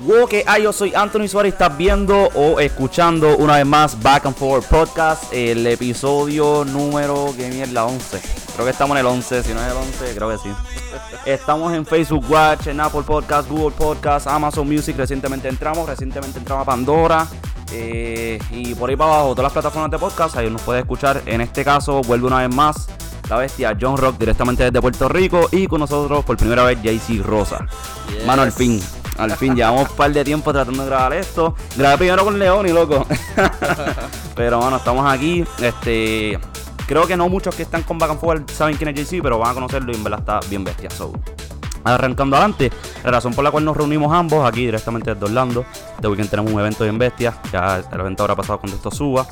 Wow, que hay, yo soy Anthony Suárez, estás viendo o escuchando una vez más Back and Forward Podcast, el episodio número, que mierda, 11. Creo que estamos en el 11, si no es el 11, creo que sí. Estamos en Facebook Watch, en Apple Podcast, Google Podcast, Amazon Music, recientemente entramos, recientemente entramos a Pandora. eh, y por ahí para abajo, todas las plataformas de podcast, ahí nos puede escuchar. En este caso, vuelve una vez más la bestia John Rock directamente desde Puerto Rico y con nosotros por primera vez JC Rosa. Mano, al fin, al fin, llevamos un par de tiempo tratando de grabar esto. Grabé primero con León y loco. pero bueno, estamos aquí. Este, creo que no muchos que están con Back and Forward saben quién es JC, pero van a conocerlo y en verdad está bien bestia. So, arrancando adelante, la razón por la cual nos reunimos ambos aquí directamente desde Orlando. Este weekend tenemos un evento bien bestia. Ya el evento habrá pasado cuando esto suba.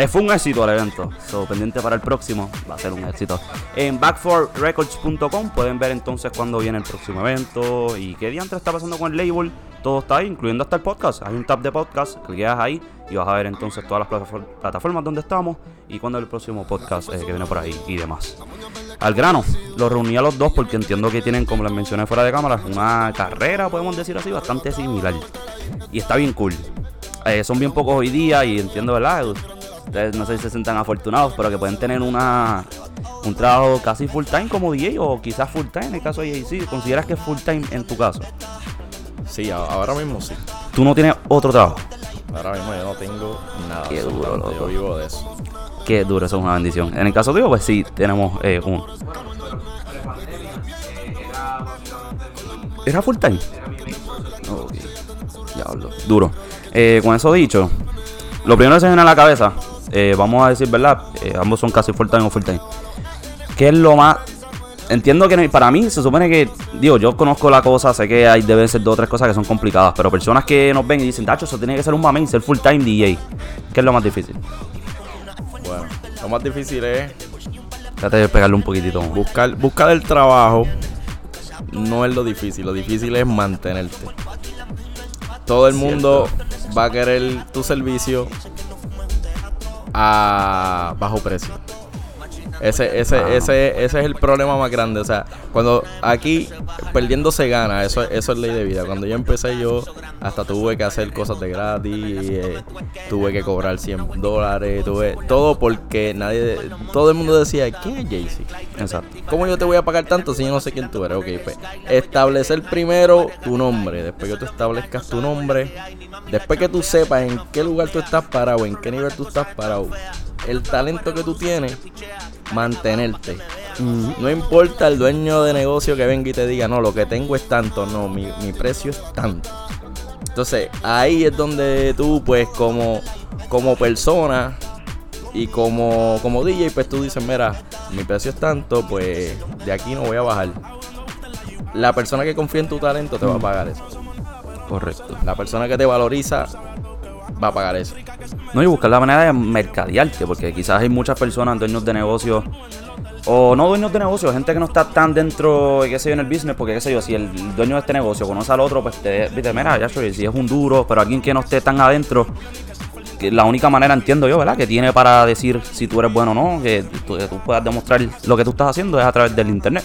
Eh, fue un éxito el evento, so, pendiente para el próximo, va a ser un éxito. En back4records.com pueden ver entonces cuándo viene el próximo evento y qué diantre está pasando con el label. Todo está ahí, incluyendo hasta el podcast. Hay un tab de podcast, clicas ahí y vas a ver entonces todas las plataform- plataformas donde estamos y cuándo es el próximo podcast eh, que viene por ahí y demás. Al grano, los reuní a los dos porque entiendo que tienen, como les mencioné fuera de cámara, una carrera, podemos decir así, bastante similar. Y está bien cool. Eh, son bien pocos hoy día y entiendo, ¿verdad? Ustedes no sé si se sientan afortunados, pero que pueden tener una un trabajo casi full time como DJ o quizás full time en el caso de JC. ¿Consideras que es full time en tu caso? Sí, ahora mismo sí. Tú no tienes otro trabajo. Ahora mismo yo no tengo nada. Qué duro, loco. Yo vivo de eso. Qué duro, eso es una bendición. En el caso tuyo, pues sí, tenemos eh, uno. ¿Era full time? Ok. Diablo. Duro. Eh, con eso dicho, lo primero que se viene a la cabeza, eh, vamos a decir, ¿verdad? Eh, ambos son casi full time o full time. ¿Qué es lo más Entiendo que para mí se supone que, digo, yo conozco la cosa, sé que hay deben ser dos o tres cosas que son complicadas, pero personas que nos ven y dicen, Tacho, eso tiene que ser un mamén, ser full time DJ. ¿Qué es lo más difícil? Bueno, lo más difícil es Trate de pegarle un poquitito. más. buscar, buscar el trabajo. No es lo difícil, lo difícil es mantenerte. Todo el mundo va a querer tu servicio a bajo precio. Ese, ese, Ah. ese, ese es el problema más grande. O sea, cuando aquí perdiendo se gana, eso, eso es ley de vida. Cuando yo empecé, yo hasta tuve que hacer cosas de gratis, eh, tuve que cobrar 100 dólares, tuve todo porque nadie, todo el mundo decía, ¿quién es Jay-Z? Exacto. ¿Cómo yo te voy a pagar tanto si yo no sé quién tú eres? Ok, pues establecer primero tu nombre. Después que tú establezcas tu nombre. Después que tú sepas en qué lugar tú estás parado, en qué nivel tú estás parado. El talento que tú tienes, mantenerte. No importa el dueño de negocio que venga y te diga, no, lo que tengo es tanto. No, mi, mi precio es tanto. Entonces, ahí es donde tú, pues, como, como persona y como, como DJ, pues tú dices, mira, mi precio es tanto, pues de aquí no voy a bajar. La persona que confía en tu talento te va a pagar eso. Correcto. La persona que te valoriza va a pagar eso. No, y buscar la manera de mercadearte, porque quizás hay muchas personas, dueños de negocios, o no dueños de negocios, gente que no está tan dentro, qué sé yo, en el business, porque qué sé yo, si el dueño de este negocio conoce al otro, pues te dice, mira, ya soy, si es un duro, pero alguien que no esté tan adentro, la única manera, entiendo yo, ¿verdad? Que tiene para decir si tú eres bueno o no, que tú, que tú puedas demostrar lo que tú estás haciendo es a través del internet.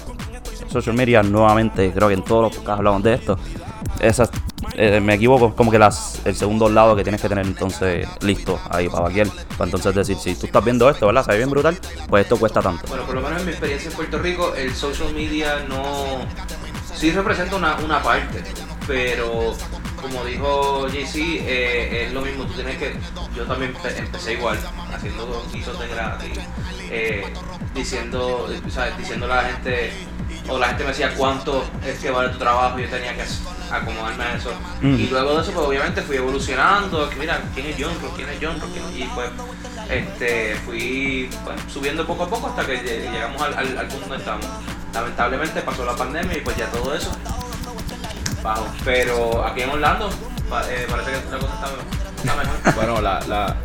Social media, nuevamente, creo que en todos los podcasts hablamos de esto. Esa, eh, me equivoco, como que las, el segundo lado que tienes que tener entonces listo ahí para vaquear. Para entonces decir, si tú estás viendo esto, ¿verdad? Se ve bien brutal, pues esto cuesta tanto. Bueno, por lo menos en mi experiencia en Puerto Rico, el social media no. Sí representa una, parte, pero como dijo JC, eh, es lo mismo. Tú tienes que. Yo también empe- empecé igual, haciendo guisos de eh, diciendo, ¿sabes? diciéndole a la gente. O la gente me decía cuánto es que vale tu trabajo, yo tenía que acomodarme a eso. Mm. Y luego de eso, pues obviamente fui evolucionando. que Mira, ¿quién es John? ¿Quién es John? ¿Quién es-?" Y pues este, fui pues, subiendo poco a poco hasta que lleg- llegamos al, al, al punto donde estamos. Lamentablemente pasó la pandemia y pues ya todo eso bajó. Pero aquí en Orlando eh, parece que la cosa está, está mejor. Bueno, la, la,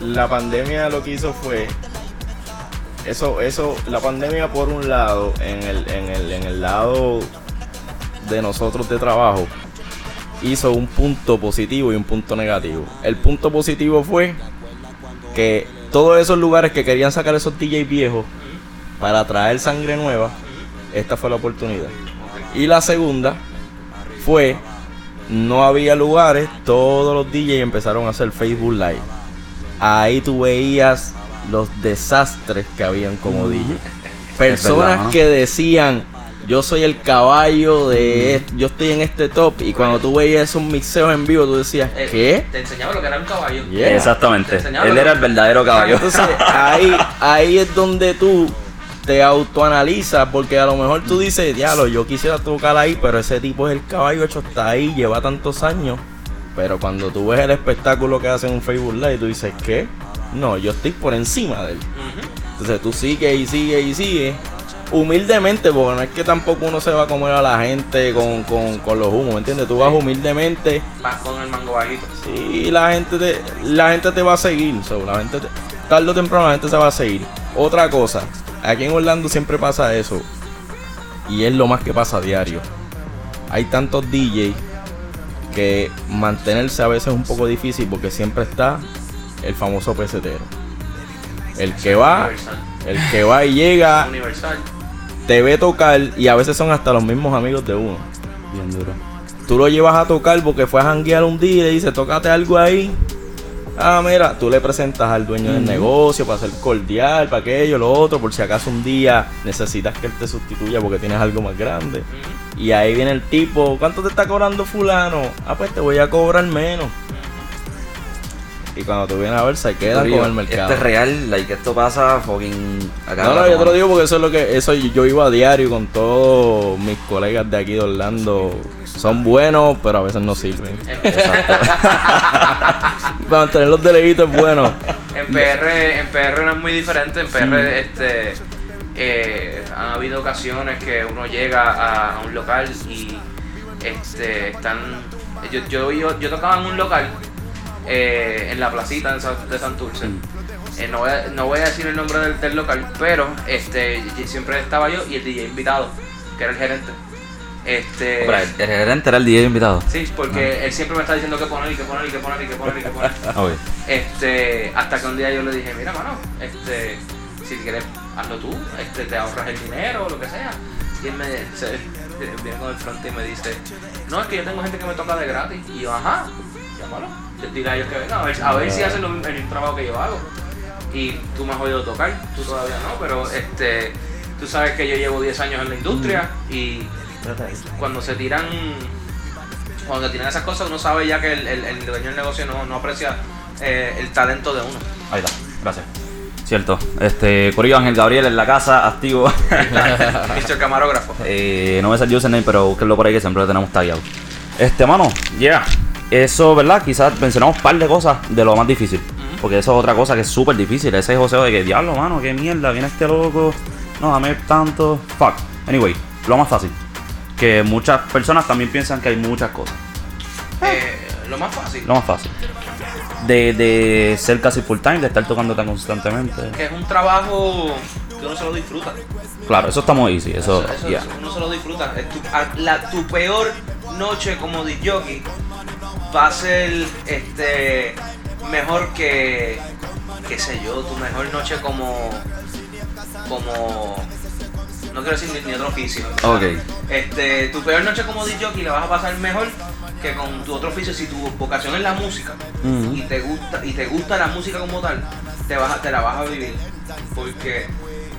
la pandemia lo que hizo fue. Eso, eso, la pandemia por un lado, en el, en el, en el lado de nosotros de trabajo, hizo un punto positivo y un punto negativo. El punto positivo fue que todos esos lugares que querían sacar esos DJ viejos para traer sangre nueva, esta fue la oportunidad. Y la segunda fue, no había lugares, todos los DJs empezaron a hacer Facebook Live. Ahí tú veías los desastres que habían como DJ. Personas verdad, ¿no? que decían, yo soy el caballo de, yo estoy en este top. Y cuando tú veías esos mixeos en vivo, tú decías, Eh, ¿qué? Te enseñaba lo que era un caballo. Yeah. Exactamente. Él era el verdadero caballo. Entonces ahí, ahí es donde tú te autoanalizas porque a lo mejor tú dices, diablo, yo quisiera tocar ahí, pero ese tipo es el caballo hecho está ahí, lleva tantos años. Pero cuando tú ves el espectáculo que hace en un Facebook Live, tú dices, ¿qué? No, yo estoy por encima de él. Entonces tú sigues y sigues y sigues. Humildemente, porque no es que tampoco uno se va a comer a la gente con, con, con los humos, ¿me entiendes? Tú vas humildemente Vas con el mango bajito. Sí, la gente te, la gente te va a seguir. so, la gente te- tarde o temprano la gente se va a seguir. Otra cosa, aquí en Orlando siempre pasa eso. Y es lo más que pasa a diario. Hay tantos DJs que mantenerse a veces es un poco difícil porque siempre está el famoso pesetero. El que va, Universal. el que va y llega, Universal. te ve tocar y a veces son hasta los mismos amigos de uno. Bien duro. Tú lo llevas a tocar porque fue a janguear un día y le dices, tócate algo ahí. Ah, mira, tú le presentas al dueño del negocio para ser cordial, para aquello, lo otro, por si acaso un día necesitas que él te sustituya porque tienes algo más grande. Y ahí viene el tipo, ¿cuánto te está cobrando fulano? Ah, pues te voy a cobrar menos. Y cuando tú vienes a ver, se quedan con el mercado. Esto es real, like, esto pasa fucking acá. No, no, yo te lo digo porque eso es lo que eso yo iba a diario con todos mis colegas de aquí de Orlando. Son buenos, pero a veces no sirven. Para mantener los deleguitos es bueno. En PR, en PR no es muy diferente. En PR este, eh, han habido ocasiones que uno llega a, a un local y este, están. Yo, yo, yo, yo tocaba en un local eh, en la placita de, Sa- de Santurce. Eh, no, voy a, no voy a decir el nombre del, del local, pero este, siempre estaba yo y el DJ invitado, que era el gerente. Este, el el gerente era el DJ invitado. sí, porque él siempre me está diciendo que poner y que poner y que poner y que poner y que poner. Este, hasta que un día yo le dije, mira mano, este, si quieres hazlo tú, este, te ahorras el dinero o lo que sea. Y él me se, viene con el frente y me dice, no, es que yo tengo gente que me toca de gratis. Y yo, ajá, llámalo. Dile a ellos que vengan, a ver, a ver si hacen lo el mismo trabajo que yo hago. Y tú me has oído tocar, tú todavía no, pero este, tú sabes que yo llevo 10 años en la industria y cuando se tiran cuando se tiran esas cosas uno sabe ya que el, el- el dueño del negocio no, no aprecia eh, el talento de uno. Ahí está, gracias. Cierto. Este, Corillo Ángel Gabriel en la casa, activo. Mr. Camarógrafo. Eh, no me sale el username, pero búsquenlo por ahí que siempre lo tenemos tagueado. Este, mano, yeah. Eso, ¿verdad? Quizás mencionamos un par de cosas de lo más difícil. Porque eso es otra cosa que es súper difícil. Ese joseo de que, diablo, mano, qué mierda, viene este loco. No, dame tanto. Fuck. Anyway, lo más fácil. Que muchas personas también piensan que hay muchas cosas. Eh, lo más fácil, Lo más fácil. De, de ser casi full time, de estar tocando tan constantemente. que es un trabajo que uno se lo disfruta. Claro, eso está muy easy. Eso, Eso- eso- yeah. eso uno se lo disfruta. Tu, la- tu peor noche como DJ va a ser este mejor que qué sé yo, tu mejor noche como como no quiero decir ni, ni otro oficio. Ok. Este, tu peor noche como DJ la vas a pasar mejor que con tu otro oficio si tu vocación es la música y te gusta y te gusta la música como tal, te vas a- te la vas a vivir porque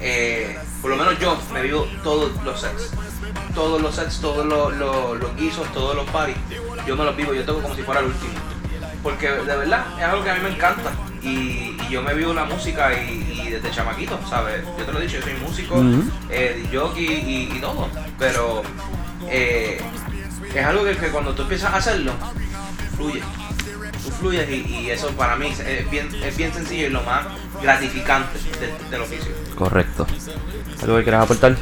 eh, por lo menos yo me vivo todos los sets. Todos los sets, todos los, los- los guisos, todos los parties, yo me los vivo, yo tengo como si fuera el último. Porque de verdad es algo que a mí me encanta y, y yo me vivo la música y, y desde chamaquito, ¿sabes? Yo te lo he dicho, yo soy músico, eh, jockey y, y todo, pero eh, es algo que, que cuando tú empiezas a hacerlo, fluye. Tú fluyes y, eso para mí es- es bien, es bien sencillo y lo más gratificante del, del oficio. Correcto. ¿Algo que quieras aportar?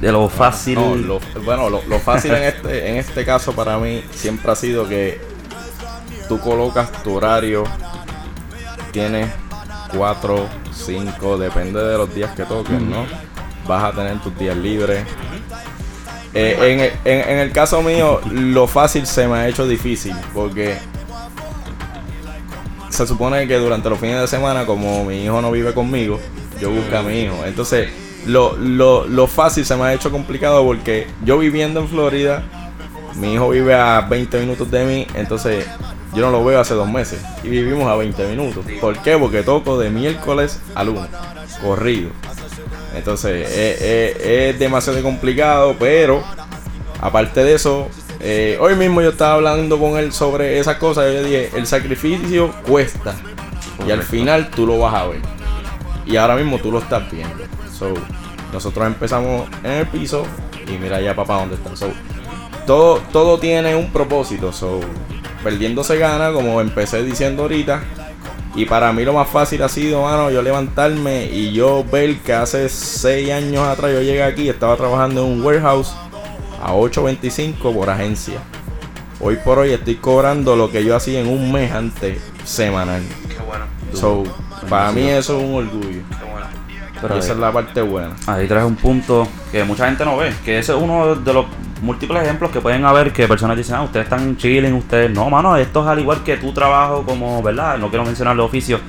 De lo fácil. No, lo- bueno, lo, lo fácil en este, en este caso para mí siempre ha sido que tú colocas tu horario, tienes 4, 5, depende de los días que toques, ¿no? Vas a tener tus días libres. Eh, en, en- en el caso mío, lo fácil se me ha hecho difícil porque se supone que durante los fines de semana, como mi hijo no vive conmigo, yo busco a mi hijo. Entonces, lo, lo, lo fácil se me ha hecho complicado porque yo viviendo en Florida, mi hijo vive a 20 minutos de mí, entonces yo no lo veo hace dos meses y vivimos a 20 minutos. ¿Por qué? Porque toco de miércoles a lunes, corrido. Entonces es, es- es demasiado complicado, pero aparte de eso, eh, hoy mismo yo estaba hablando con él sobre esas cosas. Yo le dije, el sacrificio cuesta y al final tú lo vas a ver. Y ahora mismo tú lo estás viendo. So, nosotros empezamos en el piso y mira ya papá dónde está. So, todo, todo tiene un propósito. So, perdiendo se gana, como empecé diciendo ahorita. Y para mí lo más fácil ha sido, mano, yo levantarme y yo ver que hace 6 años atrás yo llegué aquí, estaba trabajando en un warehouse a 8.25 por agencia. Hoy por hoy estoy cobrando lo que yo hacía en un mes antes semanal. Qué bueno, So, para mí eso es un orgullo. Bueno. Pero y esa es la parte buena. Ahí traes un punto que mucha gente no ve. Que ese es uno de los múltiples ejemplos que pueden haber que personas dicen, ah, ustedes están chilling, ustedes. No, mano, esto es al igual que tu trabajo como, ¿verdad? No quiero mencionar los oficios.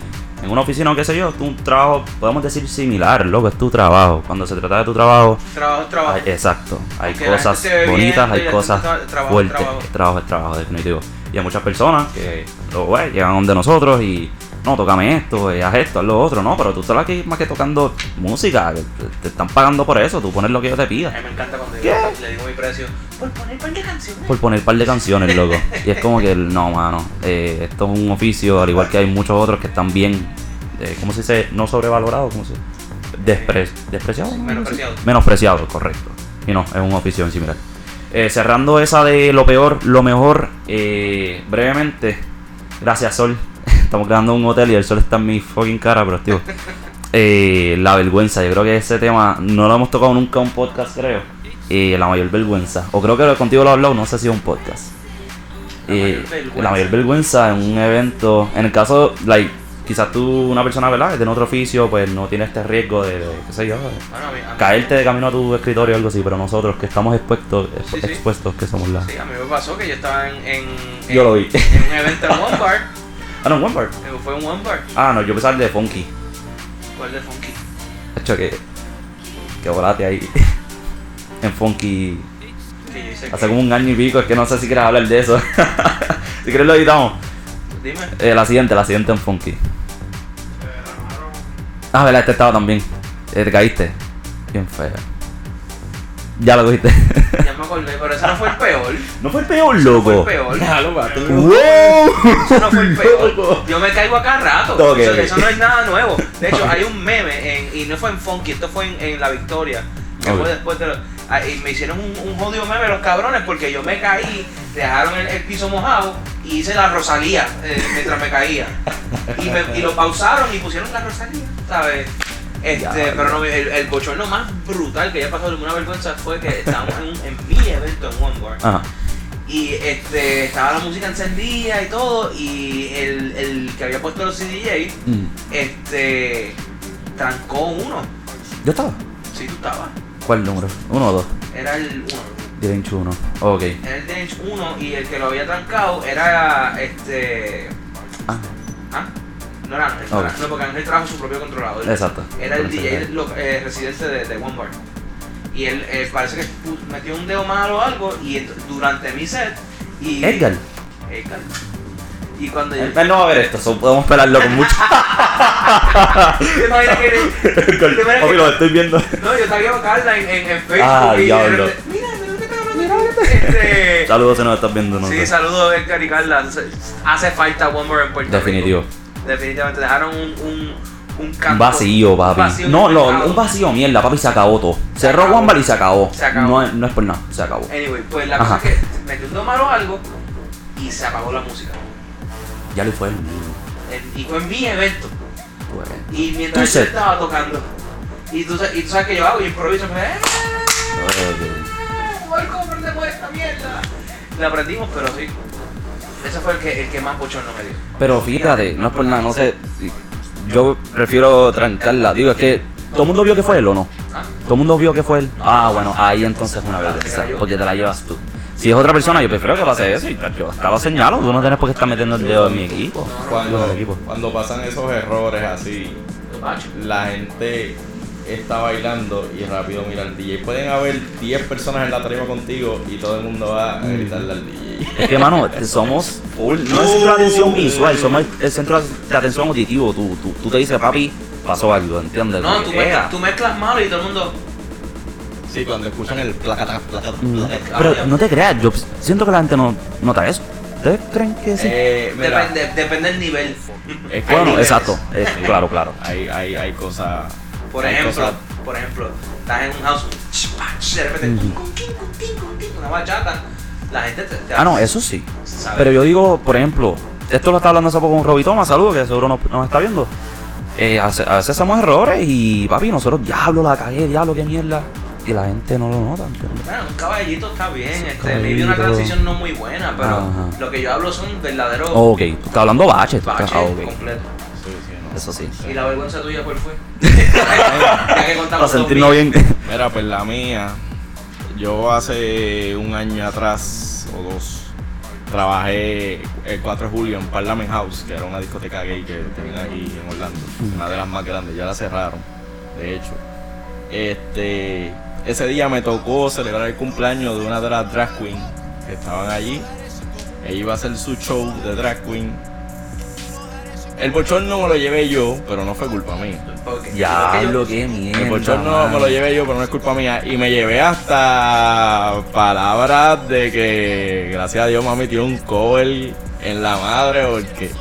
En una oficina o qué sé yo, tu trabajo, podemos decir similar, loco, es tu trabajo. Cuando se trata de tu trabajo, Trabajo, es trabajo. hay- exacto. Hay Porque cosas bonitas, hay cosas trabajo, fuertes. trabajo. Trabajo es trabajo, definitivo. Y hay muchas personas que lo ven, llegan donde nosotros y no, tócame esto, eh, haz esto, haz lo otro, no, pero tú estás aquí más que tocando música, te, están pagando por eso, tú pones lo que yo te A pida. mí me encanta cuando yo le digo mi precio por poner un par de canciones. Por poner un par de canciones, loco. Y es como que, no, mano, eh, esto es un oficio, al igual que hay muchos otros que están bien, eh, ¿cómo se dice? No sobrevalorados, ¿cómo se dice? Despre ¿Despreciados? Sí, menospreciado. Menospreciado, correcto. Y no, es un oficio en similar. Eh, cerrando esa de lo peor, lo mejor, brevemente, gracias Sol. Estamos quedando en un hotel y el sol está en mi fucking cara, pero tío. Eh, la vergüenza, yo creo que ese tema no lo hemos tocado nunca en un podcast, creo. Eh, la mayor vergüenza. O creo que contigo lo he hablado, no sé si es un podcast. La Eh, mayor vergüenza. la mayor vergüenza en un evento. En el caso, like, quizás tú, una persona, ¿verdad? Que tiene otro oficio, pues no tiene este riesgo de, de, qué sé yo, de Bueno, a mí, a mí- caerte de camino a tu escritorio o algo así, pero nosotros que estamos expuestos, sí. expuestos, que somos la. Sí, a mí me pasó que yo estaba en, en, Yo en- lo vi. en un evento en Bar. Ah, no, One Bar. eh, Fue un One Bar. Ah, no, yo pensaba el de Funky. ¿Cuál de Funky? Hecho que. Que volate ahí. en Funky. Hace como un año y pico, es que no sé si quieres hablar de eso. si quieres lo editamos. Dime. Eh, la siguiente, la siguiente en Funky. Ah, verdad, este estaba también. Eh, te caíste. Bien feo. Ya lo cogiste. Ya acordé, pero ese no fue el peor. no fue el peor, No fue el loco. peor. Déjalo, ¡Wow! Eso no fue el peor. Yo me caigo acá rato. Ok, eso, eso no es nada nuevo. De hecho, hay un meme, en- y no fue en Funky, esto fue en, en La Victoria. Que Ok. fue después de lo- ah, y me hicieron un, un jodido meme los cabrones porque yo me caí, dejaron el, el piso mojado y hice la Rosalía eh, mientras me caía. Y, me- y lo pausaron y pusieron la Rosalía, ¿sabes? Este, Ya, pero no, el, el bochorno más brutal que haya pasado alguna vergüenza fue que estábamos en, en en One Bar. Ajá. Y este, estaba la música encendida y todo, y el, el que había puesto los CDJ, Mm. este, trancó uno. ¿Yo estaba? Sí, tú estabas. ¿Cuál número? ¿Uno o dos? Era el 1. Dirench 1. Ok. Era el Dance 1 y el que lo había trancado era este. Ah, ¿Ah? No era Ángel, Ok. no, porque Ángel trajo su propio controlador. exacto. Era el DJ lo- eh, residente de, de One Bar. Y él eh, parece que metió un dedo mal o algo y durante mi set. Y, Edgar. Edgar. Y cuando yo. No va a ver esto, so podemos esperarlo con mucho. ¿Te que- ¿Te imaginas Papi, que- lo estoy viendo. No, yo tagué a Carla en, en, en Facebook Ah, y de diablo. repente, mira, mira lo que está hablando aquí". Este, Saludos si nos estás viendo, no Sí, sé. saludos Edgar y Carla. Hace falta One More en Puerto Definitivo. Rico. Definitivamente, dejaron un, un, un canto. Vacío, papi. vacío no, el no, un vacío, mierda, papi, se acabó todo. Cerró acabó. Wamba y se acabó. Se acabó. No, es- no es por nada, se acabó. Anyway, pues la Ajá. cosa es que metió un malo o algo y se apagó la música. Ya le fue el mío. En- Y fue en mi evento. Bueno. Y mientras yo estaba tocando. Y tú, sa- y tú sabes que yo hago, yo improviso. Me, ¡Eh! Ok. ¿Cuál cómprate por esta mierda? La aprendimos, pero sí. Ese fue el que, el que más bochorno me dio. Pero fíjate, no es por nada, no sé. Yo prefiero trancarla. Digo, es que todo el mundo vio que fue él o no. Todo el mundo vio que fue él. Ah, bueno, ahí entonces es una vergüenza. Porque te la llevas tú. Si es otra persona, yo prefiero que pase eso. Y yo hasta lo señalo. Tú no tienes por qué estar metiendo el dedo en mi equipo. Cuando, En el equipo. cuando pasan esos errores así, la gente está bailando y rápido mira al DJ. Pueden haber 10 personas en la tarima contigo y todo el mundo va a gritarle al DJ. Es que, mano, somos full, no es centro de atención visual, somos el centro de atención auditivo. Tú, tú, tú te dices, papi, pasó algo, ¿entiendes? No, tú mezclas, tú mezclas malo y todo el mundo. Sí, cuando escuchan el placata, placata, Mm, placata. Pero no te creas, yo siento que la gente no nota eso. ¿Ustedes creen que sí? Eh, Depende, depende del nivel. es que bueno, niveles. exacto, es- claro, claro. Hay, hay, hay cosas. Por hay ejemplo, cosas- por ejemplo, estás en un house, de repente, cum, una bachata, la gente te, te Ah, no, eso sí. sabe. Pero yo digo, por ejemplo, esto lo estaba hablando hace poco con Roby Thomas, saludos, que seguro nos, nos está viendo. Eh, hace- a veces hacemos errores y, papi, nosotros, diablo, la cagué, diablo, qué mierda. Y la gente no lo nota, ¿entiendes? Bueno, un caballito está bien, este, Caballito. maybe una transición no muy buena, pero Ajá. lo que yo hablo son verdaderos Oh, ok, tú estás hablando baches. tú baches estás- ah, ok. completos. Sí, sí, no. Eso sí. ¿Y la vergüenza tuya cuál fue? Ya que contamos Para sentirnos bien. Mira, pues la mía, yo hace un año atrás o dos trabajé el 4 de julio en Parliament House, que era una discoteca gay que tenían aquí en Orlando, una de las más grandes, ya la cerraron, de hecho. Este, ese día me tocó celebrar el cumpleaños de una de las drag queens que estaban allí. Ella iba a hacer su show de drag queen. El bochorno me lo llevé yo, pero no fue culpa mía. Porque- Ya, lo que mierda. El bochorno mano. me lo llevé yo, pero no es culpa mía. Y me llevé hasta palabras de que, gracias a Dios, mami tiene un cover en la madre, porque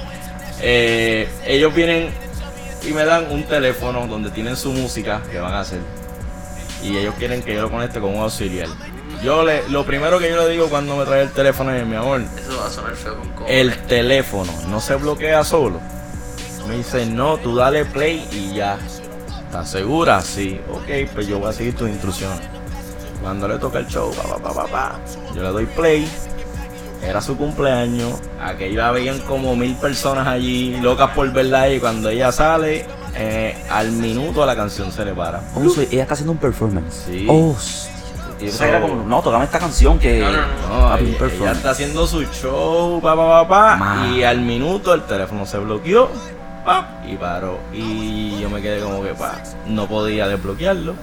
eh, ellos vienen y me dan un teléfono donde tienen su música que van a hacer. Y ellos quieren que yo lo conecte con un auxiliar. Yo le, lo primero que yo le digo cuando me trae el teléfono es, mi amor, Eso va a sonar feo con cojones. el teléfono no se bloquea solo. Me dice, no, tú dale play y ya. ¿Estás segura? Sí. Ok, pues yo voy a seguir tus instrucciones. Cuando le toca el show, pa, pa, pa, pa, pa, yo le doy play. Era su cumpleaños. Aquello habían como mil personas allí, locas por verla y cuando ella sale, eh, al minuto la canción se le para. Oh, so ella está haciendo un performance. Sí. Oh, era como, no, tocame esta canción que. No, no, no. No, Papi, un ella, está haciendo su show, pa, pa, pa, pa, y al minuto el teléfono se bloqueó, y paró. Y yo me quedé como que, pa, no podía desbloquearlo.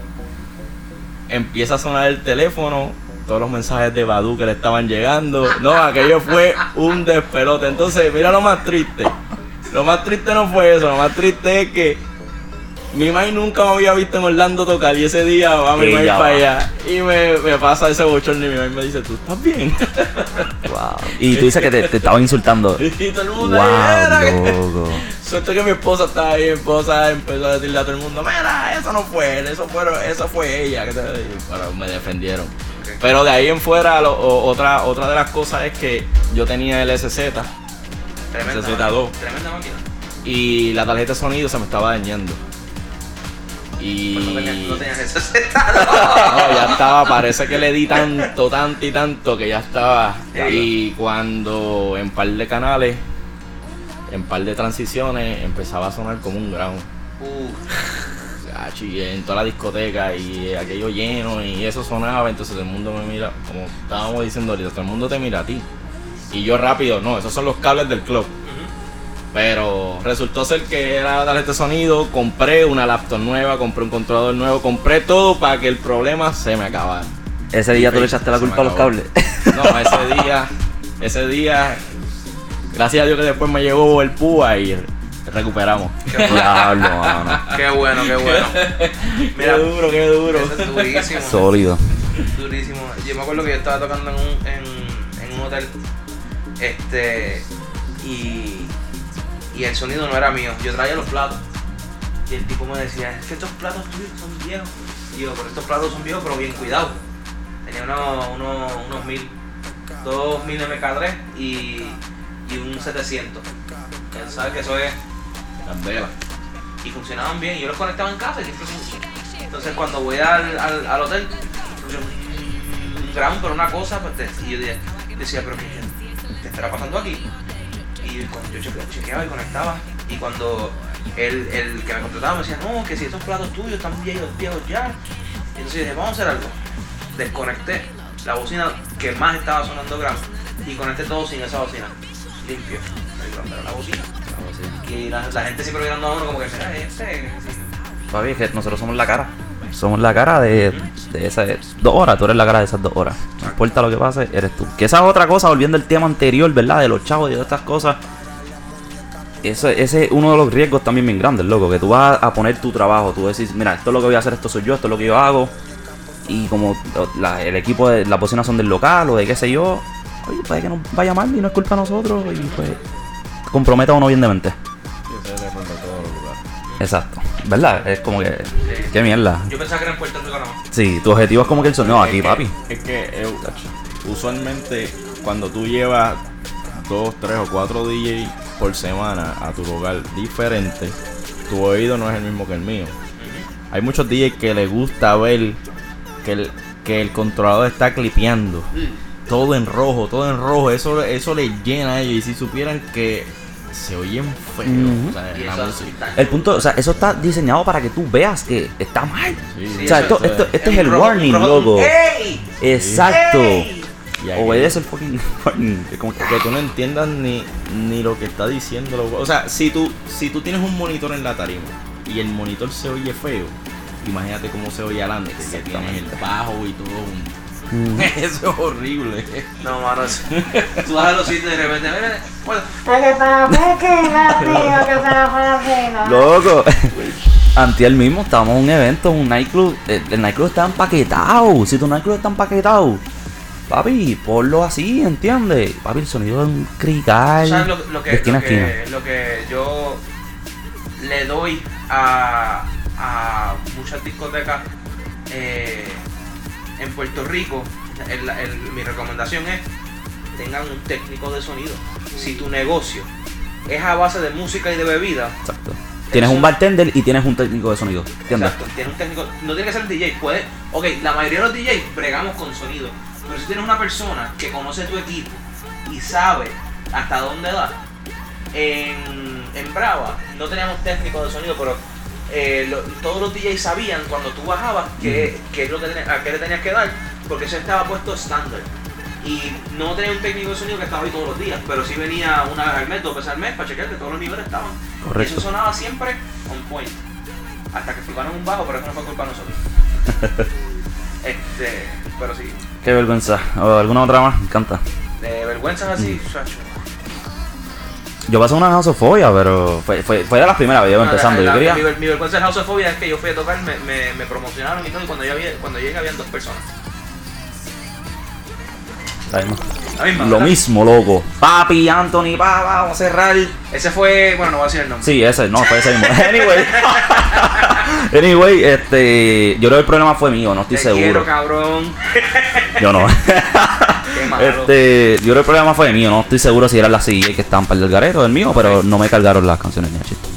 Empieza a sonar el teléfono, todos los mensajes de Badu que le estaban llegando. No, aquello fue un despelote. Entonces, mira lo más triste. Lo más triste no fue eso, lo más triste es que mi mai nunca me había visto en Orlando tocar y ese día va mi mai para allá y me, me pasa ese bochorno y mi mai me dice, ¿tú estás bien? Wow. Y tú dices que te, te estaban insultando. y todo el mundo ahí, "Mira, Wow, que-". loco. Suerte que mi esposa estaba ahí, mi esposa empezó a decirle a todo el mundo, mira, eso no fue él, eso, fueron, eso fue ella. que te- Pero me defendieron. Pero de ahí en fuera, lo- o- otra, otra de las cosas es que yo tenía el SZ Tremenda, 62. tremenda máquina. y la tarjeta de sonido se me estaba dañando. Y... Pues no tenías, no tenías ese No, ya estaba, parece que le di tanto, tanto y tanto que ya estaba. Y cuando en par de canales, en par de transiciones, empezaba a sonar como un ground. Uh, en toda la discoteca y aquello lleno y eso sonaba, entonces el mundo me mira, como estábamos diciendo ahorita, todo el mundo te mira a ti. Y yo rápido, no, esos son los cables del club. Pero resultó ser que era tarjeta de sonido, compré una laptop nueva, compré un controlador nuevo, compré todo para que el problema se me acabara. Ese día tú le echaste la culpa a los cables. No, ese día, ese día, gracias a Dios que después me llegó el púa y recuperamos. Diablo, mano. qué bueno, qué bueno. Mira, qué duro, qué duro. Eso es durísimo. Sólido. Durísimo. Yo me acuerdo que yo estaba tocando en un, en, en un hotel. Este. Y. Y el sonido no era mío. Yo traía los platos. Y el tipo me decía, es que estos platos tuyos son viejos. Y yo, pero estos platos son viejos, pero bien cuidados. Tenía unos, unos, unos mil. Dos mil MK3 y, y un 700. Ya sabes que eso es Candela. y funcionaban bien. y Yo los conectaba en casa y siempre. Entonces cuando voy al, al, al hotel, escucho un, un ground, pero una cosa, pues, te- y yo decía, decía, pero ¿qué, qué estará pasando aquí? Y cuando yo chequeaba, y conectaba, y cuando el, el que me contrataba me decía, no, que si estos platos tuyos están viejos, viejos ya. Y entonces dije, vamos a hacer algo. Desconecté la bocina que más estaba sonando ground y conecté todo sin esa bocina. Limpio. La bocina. Y la, la gente siempre mirando a uno como que será este. Papi, es que nosotros somos la cara. Somos la cara de, de esas dos horas. Tú eres la cara de esas dos horas. No importa lo que pase, eres tú. Que esa es otra cosa, volviendo al tema anterior, ¿verdad? De los chavos y de estas cosas. Eso, ese es uno de los riesgos también bien grandes, loco. Que tú vas a poner tu trabajo. Tú decís, mira, esto es lo que voy a hacer, esto soy yo, esto es lo que yo hago. Y como la- el equipo de las bocinas son del local o de qué sé yo, oye, puede que nos vaya mal y no es culpa de nosotros. Y pues comprometa a uno bien de mente. Ese. Exacto. ¿Verdad? Es como que. Qué mierda. Yo pensaba que era en Puerto Rico más. Sí, tu objetivo es como que el sonido aquí, Es que- papi. Es que eh, usualmente cuando tú llevas dos, tres o cuatro DJ por semana a tu lugar diferente, tu oído no es el mismo que el mío. Hay muchos DJs que les gusta ver que el, que el controlador está clipeando. Todo en rojo, todo en rojo. Eso, eso les llena a ellos. Y si supieran que se oyen feo o sea, Y la música. El punto, o sea, eso está diseñado para que tú veas que está mal. Sí, Sí, o sea, eso- esto, esto, esto es el rojo- warning, loco. ¡Ey! Exacto. ¡Ey! Y aquí- Obedece el fucking warning. Es como que- que tú no entiendas ni, ni lo que está diciendo. lo- O sea, si tú, si tú tienes un monitor en la tarima y el monitor se oye feo, imagínate cómo se oye adelante, que tienes el bajo y todo un... Mm. Eso es horrible. No, mano, eso- tú vas a los sitios y de repente, mira, bueno, Loco. Antier mismo estábamos en un evento, un nightclub. El, el nightclub está empaquetado. Si tu nightclub está empaquetado, papi, ponlo así, ¿entiendes? Papi, el sonido es un crical. ¿sabes lo, lo de que, esquina lo, a esquina. que, lo que yo le doy a, a muchas discotecas eh, en Puerto Rico? el- el- mi recomendación es tengan un técnico de sonido. Si tu negocio es a base de música y de bebida, Exacto. Tienes un bartender y tienes un técnico de sonido. ¿Entiendes? Exacto, tiene un técnico, no tiene que ser el DJ, puede, ok, la mayoría de los DJs bregamos con sonido, pero si tienes una persona que conoce tu equipo y sabe hasta dónde da, en, en Brava no teníamos técnico de sonido, pero eh, lo- todos los DJs sabían cuando tú bajabas qué, qué es lo que a qué le tenías que dar, porque eso estaba puesto estándar. Y no tenía un técnico de sonido que estaba ahí todos los días, pero sí venía una vez al mes, dos veces al mes para chequear que todos los niveles estaban. Y eso sonaba siempre on point. Hasta que fliparon un bajo, pero eso no fue culpa de nosotros. este, pero sí. Qué vergüenza. ¿O ¿Alguna otra más? Me encanta. De vergüenzas así, chacho. Yo pasé una gasofobia, pero fue, fue, fue de las primeras yo No, empezando. la- Yo quería. mi, mi vergüenza de House of Phobia es que yo fui a tocar, me, me, me promocionaron y todo, y cuando, yo había, cuando llegué habían dos personas. La misma. La misma, Lo ¿verdad? mismo, loco. Papi, Anthony, pa, pa, vamos a cerrar. Ese fue, bueno, no voy a decir el nombre. Sí, ese, no, fue ese mismo. Anyway. anyway, este. Yo creo que el problema fue mío, no estoy Te seguro. quiero, cabrón. Yo no. Este. Yo creo que el problema fue mío, no estoy seguro si eran las CJ que estaban para el gareto del mío, pero no me cargaron las canciones ni a chiste.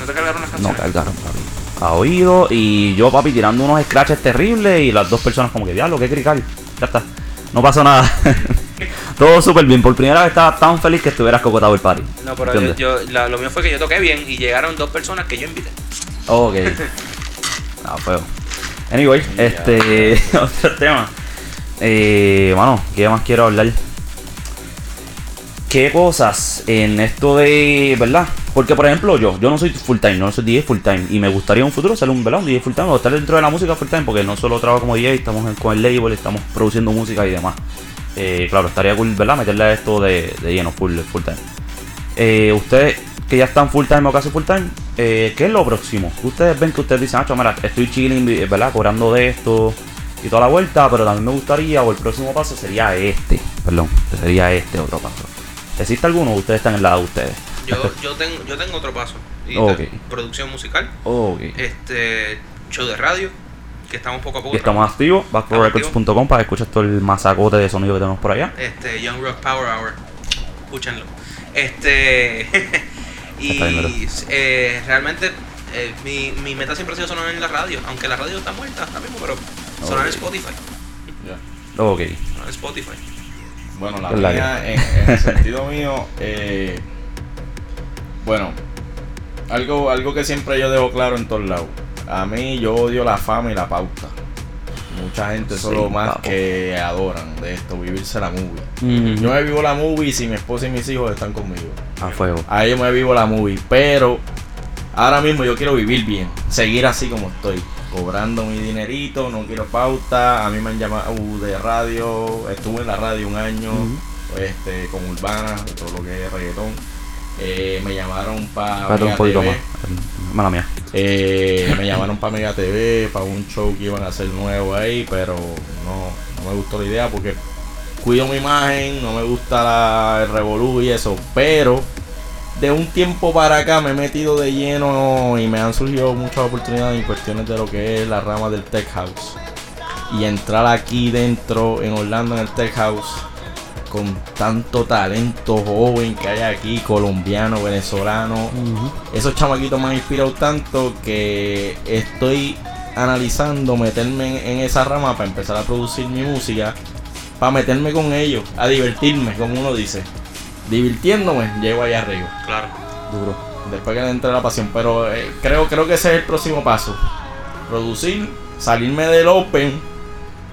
¿No te cargaron las No canciones? cargaron, papi. A oído y yo, papi, tirando unos scratches terribles y las dos personas como que, diablo, qué crical. Ya está. No pasó nada. Todo súper bien. Por primera vez estaba tan feliz que estuvieras cocotado el party. No, pero yo, yo- la- lo mío fue que yo toqué bien y llegaron dos personas que yo invité. Ok. Ah, feo. Anyway, este. otro tema. Eh, mano, ¿qué más quiero hablar? ¿Qué cosas en esto de. ¿Verdad? Porque, por ejemplo, yo, yo no soy full time, no soy DJ full time. Y me gustaría en un futuro ser un, ¿verdad? un DJ full time o estar dentro de la música full time. Porque no solo trabajo como DJ, estamos con el label, estamos produciendo música y demás. Eh, claro, estaría cool, ¿verdad? Meterle a esto de, lleno, full, full time. Eh, ustedes que ya están full time o casi full time, eh, ¿qué es lo próximo? Ustedes ven que ustedes dicen, ah, mira, estoy chilling, eh, ¿verdad? Cobrando de esto y toda la vuelta, pero también me gustaría, o el próximo paso sería este, perdón, sería este otro paso. ¿Existe alguno ustedes están en lado de ustedes? Yo, yo, tengo, yo tengo otro paso. Y Producción musical, Ok. este show de radio, que estamos poco a poco. Estamos activos, backforrecords.com para escuchar todo el masacote de sonido que tenemos por allá. Este, Young Rock Power Hour. Escúchenlo. Este. y eh, realmente eh, mi, mi meta siempre ha sido sonar en la radio. Aunque la radio está muerta ahora mismo, pero sonar. Spotify. Ya. Ok. Sonar en Spotify. Bueno, la la mía, en, en el sentido mío, eh, bueno, algo, algo que siempre yo dejo claro en todos lados. A mí yo odio la fama y la pauta. Mucha gente Sí, solo más papo. que adoran de esto, vivirse la movie. Yo me vivo la movie si mi esposa y mis hijos están conmigo. A fuego. A ellos me vivo la movie, pero ahora mismo yo quiero vivir bien, seguir así como estoy, cobrando mi dinerito, no quiero pauta, a mí me han llamado de radio, estuve en la radio un año, este, con Urbana, todo lo que es reggaetón. Eh, me llamaron para Espérate un poquito más. Mala mía. Eh, me llamaron para Mega TV, para un show que iban a hacer nuevo ahí, pero no, no me gustó la idea porque cuido mi imagen, no me gusta la, el revolú y eso, pero de un tiempo para acá me he metido de lleno y me han surgido muchas oportunidades en cuestiones de lo que es la rama del tech house. Y entrar aquí dentro en Orlando en el tech house con tanto talento joven que hay aquí, colombiano, venezolano. Esos chamaquitos me han inspirado tanto que estoy analizando meterme en, esa rama para empezar a producir mi música, para meterme con ellos, a divertirme, como uno dice. Divirtiéndome, llego allá arriba. Claro. Duro. Después que le entre la pasión. Pero eh, creo, creo que ese es el próximo paso. Producir, salirme del open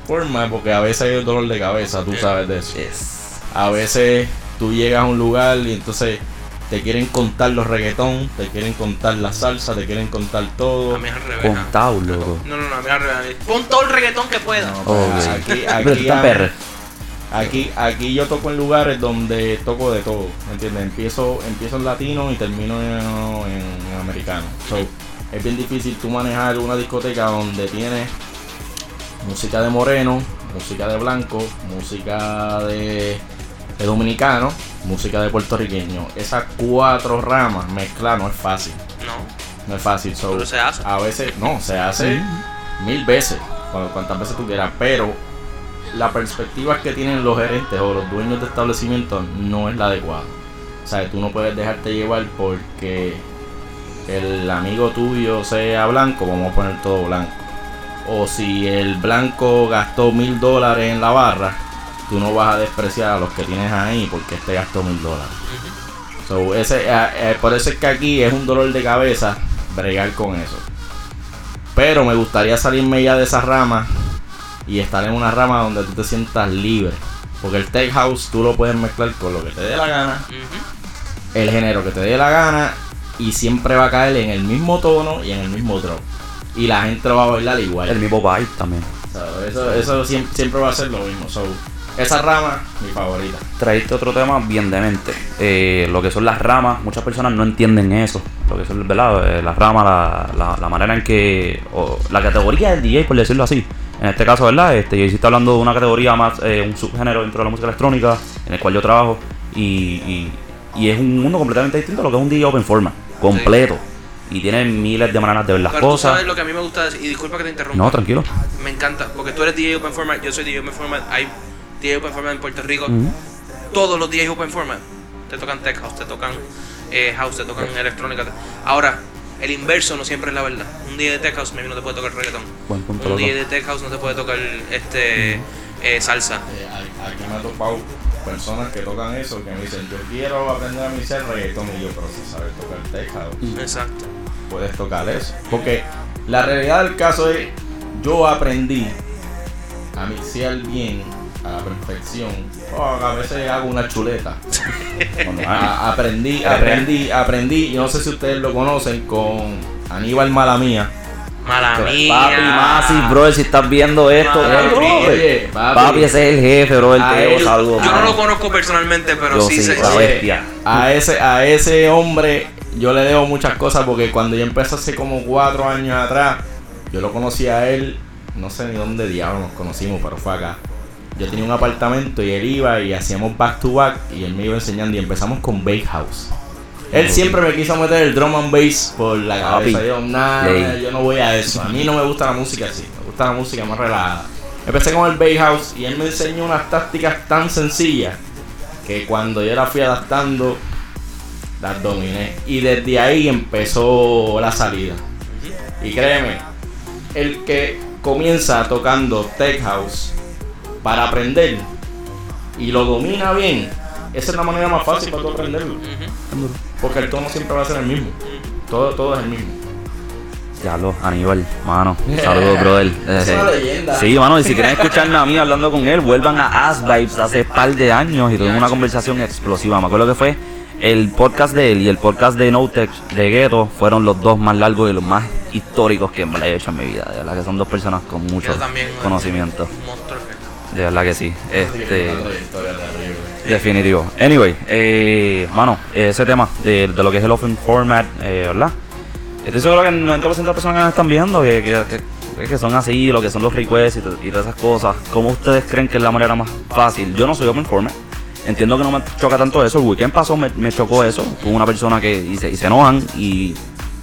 forma, porque a veces hay dolor de cabeza, tú sabes de eso. A veces tú llegas a un lugar y entonces te quieren contar los reggaetón, te quieren contar la salsa, te quieren contar todo. A mí es al revés. Contado, loco. No, no, no, a mí es al revés. Pon todo el reggaetón que pueda. No, pues, aquí, Pero aquí, está perre. Aquí, aquí yo toco en lugares donde toco de todo, ¿me entiendes? Empiezo, empiezo en latino y termino en, americano. So, es bien difícil tú manejar una discoteca donde tienes música de moreno, música de blanco, música de, de dominicano, música de puertorriqueño. Esas cuatro ramas mezclar no es fácil. No. No es fácil. So, Pero se hace. A veces, no, se hace mil veces, cu- cuantas veces tú quieras, pero la perspectiva que tienen los gerentes o los dueños de establecimientos no es la adecuada. O sea, tú no puedes dejarte llevar porque el amigo tuyo sea blanco, vamos a poner todo blanco. O si el blanco gastó mil dólares en la barra, tú no vas a despreciar a los que tienes ahí porque este gastó mil dólares. So, ese, eh, eh, por eso es que aquí es un dolor de cabeza bregar con eso. Pero me gustaría salirme ya de esa rama y estar en una rama donde tú te sientas libre. Porque el tech house tú lo puedes mezclar con lo que te dé la gana, el género que te dé la gana y siempre va a caer en el mismo tono y en el mismo drop. Y la gente lo va a bailar igual. El mismo vibe también. So, eso eso siempre, siempre va a ser lo mismo. So, esa rama, mi favorita. Traíste otro tema bien demente. Eh, lo que son las ramas, muchas personas no entienden eso. Lo que son, ¿verdad? Eh, las ramas, la, la, la manera en que. o la categoría del DJ, por decirlo así. En este caso, ¿verdad? Este, yo está hablando de una categoría más, eh, un subgénero dentro de la música electrónica, en el cual yo trabajo. Y, y, y es un mundo completamente distinto a lo que es un DJ open format. Completo. Y tiene miles de maneras de ver las Pero tú cosas. sabes lo que a mí me gusta decir, y disculpa que te interrumpa. No, tranquilo. Me encanta, porque tú eres DJ Open Format, yo soy DJ Open Format, hay DJ Open Format en Puerto Rico. Todos los DJs Open Format te tocan Tech House, te tocan eh, House, te tocan electrónica. Ahora, el inverso no siempre es la verdad. Un DJ de Tech House maybe no te puede tocar reggaetón. Buen punto, Un loco. DJ de Tech House no te puede tocar este eh, salsa. Eh, aquí me ha topado personas que tocan eso que me dicen yo quiero aprender a mixar reggaetón y yo pero si sabes tocar tech house Exacto. puedes tocar eso porque la realidad del caso es yo aprendí a mixear bien a la perfección Oh, a veces hago una chuleta A- aprendí aprendí aprendí y no sé si ustedes lo conocen con Aníbal Malamía Mala mía. Papi, Masi, bro, si estás viendo esto, Mala eh, bro. Oye, papi. papi, ese es el jefe, bro, el A Teo, él- saludos. Yo no lo conozco personalmente, pero Yo sí, sí, sé. la sí. bestia. a ese, a ese hombre yo le debo muchas cosas porque cuando yo empecé hace como cuatro años atrás, yo lo conocí a él, no sé ni dónde diablos nos conocimos, pero fue acá. Yo tenía un apartamento y él iba y hacíamos back to back y él me iba enseñando y empezamos con Bake House. Él siempre me quiso meter el drum and bass por la cabeza. Yo, nah, yo no voy a eso. A mí no me gusta la música así. Me gusta la música más relajada. Empecé con el Bake House y él me enseñó unas tácticas tan sencillas que cuando yo la fui adaptando, las dominé. Y desde ahí empezó la salida. Y créeme, el que comienza tocando Tech House para aprender y lo domina bien, esa es la manera más fácil para tú aprenderlo. Porque el tono siempre va a ser el mismo. Todo, todo es el mismo. Ya lo, Aníbal, mano. Saludos, brother. Es Eh, una leyenda. Sí, mano, y si quieren escucharme a mí hablando con él, vuelvan a As Vibes hace par de años y tuvimos una conversación explosiva. Me acuerdo que fue el podcast de él y el podcast de Notech de Ghetto fueron los dos más largos y los más históricos que me he hecho en mi vida. De verdad que son dos personas con mucho eh, conocimiento. De verdad que sí. Este, definitivo. Anyway, eh, mano, ese tema de, lo que es el open format, eh, ¿verdad? Estoy seguro que el 90% de las personas que nos están viendo que, que, que- son así, lo que son los requests y, to- y todas esas cosas. ¿Cómo ustedes creen que es la manera más fácil? Yo no soy open format. Entiendo que no me choca tanto eso. El weekend pasó me, me chocó eso. Con una persona que se enojan. Y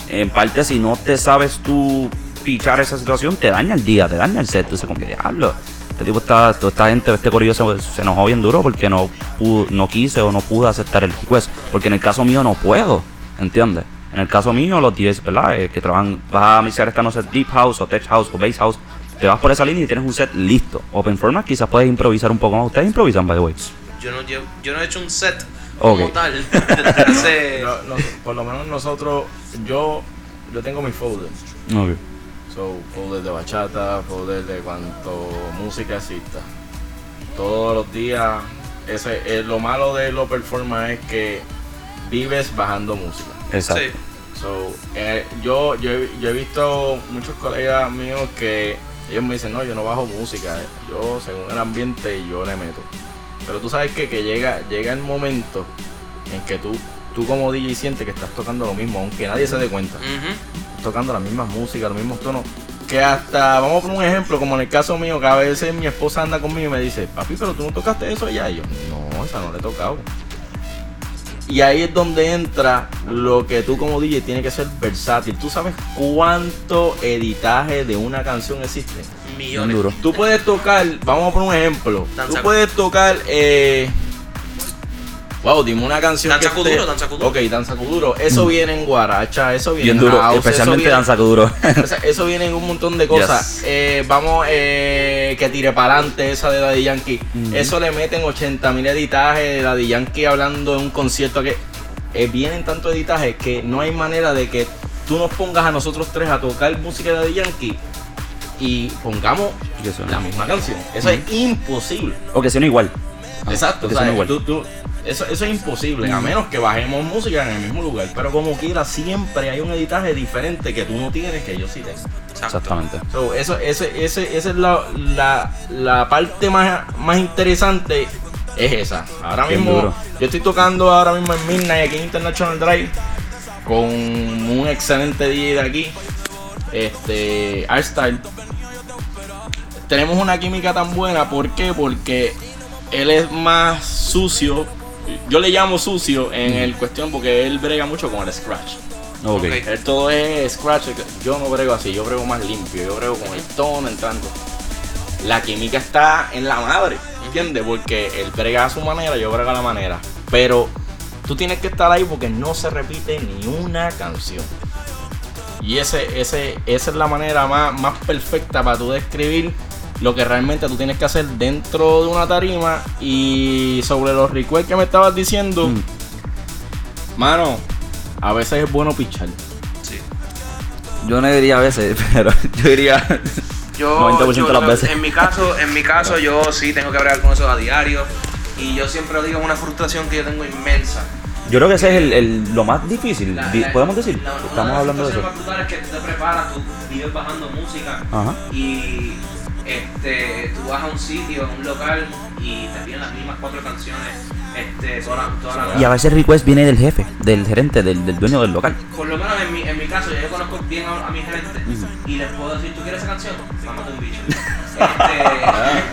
en parte, si no te sabes tú pichar esa situación, te daña el día, te daña el set. Entonces, como que diablo. Este tipo está, toda esta gente, este corillo se, se enojó bien duro porque no pudo, no quise o no pude aceptar el request. Porque en el caso mío no puedo, ¿entiendes? En el caso mío, los 10, ¿verdad? Eh, que trabajan, vas a mixar esta, no sé, Deep House o Tech House o Bass House, te vas por esa línea y tienes un set listo. Open Format quizás puedes improvisar un poco más. Ustedes improvisan, by the way. Yo no, yo, yo no he hecho un set Ok. como tal. desde hace- No, no, por lo menos nosotros, yo, yo tengo mi folder. Ok. So, folder de bachata, folder de cuanto música exista. Todos los días, ese, eh, lo malo de lo performance es que vives bajando música. Exacto. Sí. So, eh, yo, yo, he- yo he visto muchos colegas míos que ellos me dicen, no, yo no bajo música, eh. yo según el ambiente yo le meto. Pero tú sabes que, que llega, llega el momento en que tú, tú como DJ sientes que estás tocando lo mismo, aunque nadie se dé cuenta. Tocando la misma música, los mismos tonos. Que hasta, vamos a poner un ejemplo, como en el caso mío, que a veces mi esposa anda conmigo y me dice, papi, pero tú no tocaste eso ya. Y yo, no, esa no le he tocado. Y ahí es donde entra lo que tú como DJ tienes que ser versátil. Tú sabes cuánto editaje de una canción existe. Millones. Tú puedes tocar, vamos a poner un ejemplo. Tú puedes tocar, eh, wow, dime una canción. Danza esté- Danza Kuduro. Ok, danza kuduro. Eso viene en guaracha, eso viene Bien en duro, house, especialmente viene- danza duro. o sea, eso viene en un montón de cosas. Yes. Eh, vamos, eh, que tire para adelante esa de Daddy Yankee. Ujú. Eso le meten 80 mil editajes de Daddy Yankee hablando en un concierto que eh, vienen tanto editajes que no hay manera de que tú nos pongas a nosotros tres a tocar música de Daddy Yankee y pongamos la misma canción. Eso es imposible. O que suene igual. Exacto, o que o sea, suene igual. tú- tú- eso, eso es imposible, a menos que bajemos música en el mismo lugar. Pero como quiera, siempre hay un editaje diferente que tú no tienes, que yo sí tengo. Exactamente. So, eso, ese, ese, esa es la, la, la parte más, más interesante. Es esa. Ahora mismo, duro. yo estoy tocando ahora mismo en Midnight aquí en International Drive con un excelente DJ de aquí, este, Artstyle. Tenemos una química tan buena, ¿por qué? Porque él es más sucio. Yo le llamo sucio en el cuestión porque él brega mucho con el scratch. Ok. Ok. Él todo es scratch. Yo no brego así, yo brego más limpio. Yo brego con el tono entrando. La química está en la madre, ¿entiendes? Porque él brega a su manera, yo brego a la manera. Pero tú tienes que estar ahí porque no se repite ni una canción. Y ese, ese, esa es la manera más, más perfecta para tú describir lo que realmente tú tienes que hacer dentro de una tarima. Y sobre los requests que me estabas diciendo, Mm. mano, a veces es bueno pichar. Sí. Yo no diría a veces, pero yo diría Yo, 90% yo de las lo- veces. En mi caso, en mi caso, yo sí tengo que bregar con eso a diario. Y yo siempre lo digo, es una frustración que yo tengo inmensa. Yo creo que ese es el, el- lo más difícil, La- di- la- podemos decir. la- Estamos hablando de eso. frustraciones más brutales es que tú te preparas, tú vives bajando música Ajá. y este, tú vas a un sitio, a un local y te piden las mismas cuatro canciones este, toda la, toda la Y a veces el request viene del jefe, del gerente, del, del dueño del local. Por lo menos en mi, en mi caso, yo conozco bien a, a mi gerente y les puedo decir, ¿tú quieres esa canción? Mámate un bicho. Este,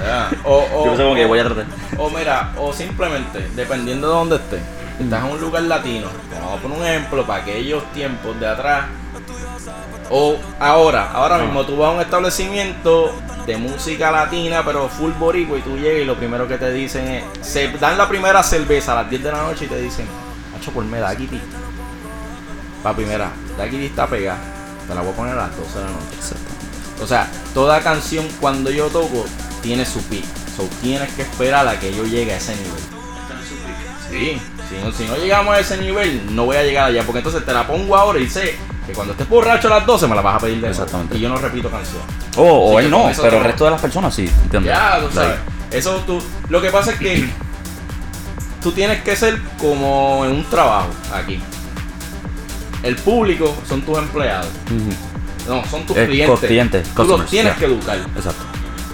ya. O, o, Yo no sé cómo que voy a tratar. o mira, o simplemente, dependiendo de dónde estés, estás en un lugar latino, vamos a poner un ejemplo para aquellos tiempos de atrás, o ahora, ahora Ah. mismo tú vas a un establecimiento de música latina, pero full boricua, y tú llegas y lo primero que te dicen es, se dan la primera cerveza a las 10 de la noche y te dicen, macho, por me da Kitty. Papi, mira, da Kitty está pegada, te la voy a poner a las 12 de la noche. O sea, toda canción cuando yo toco tiene su pick. So tienes que esperar a que yo llegue a ese nivel. Sí, si no, si no llegamos a ese nivel, no voy a llegar allá. Porque entonces te la pongo ahora y sé que cuando estés borracho a las 12 me la vas a pedir de nuevo. Exactamente. Y yo no repito canción. Oh, o él no, pero el resto de las personas sí, ¿entiendes? Ya, tú sabes. Eso tú. Lo que pasa es que tú tienes que ser como en un trabajo aquí. El público son tus empleados. No, son tus Eh, clientes. clientes, tú los tienes yeah. que educar. Exacto.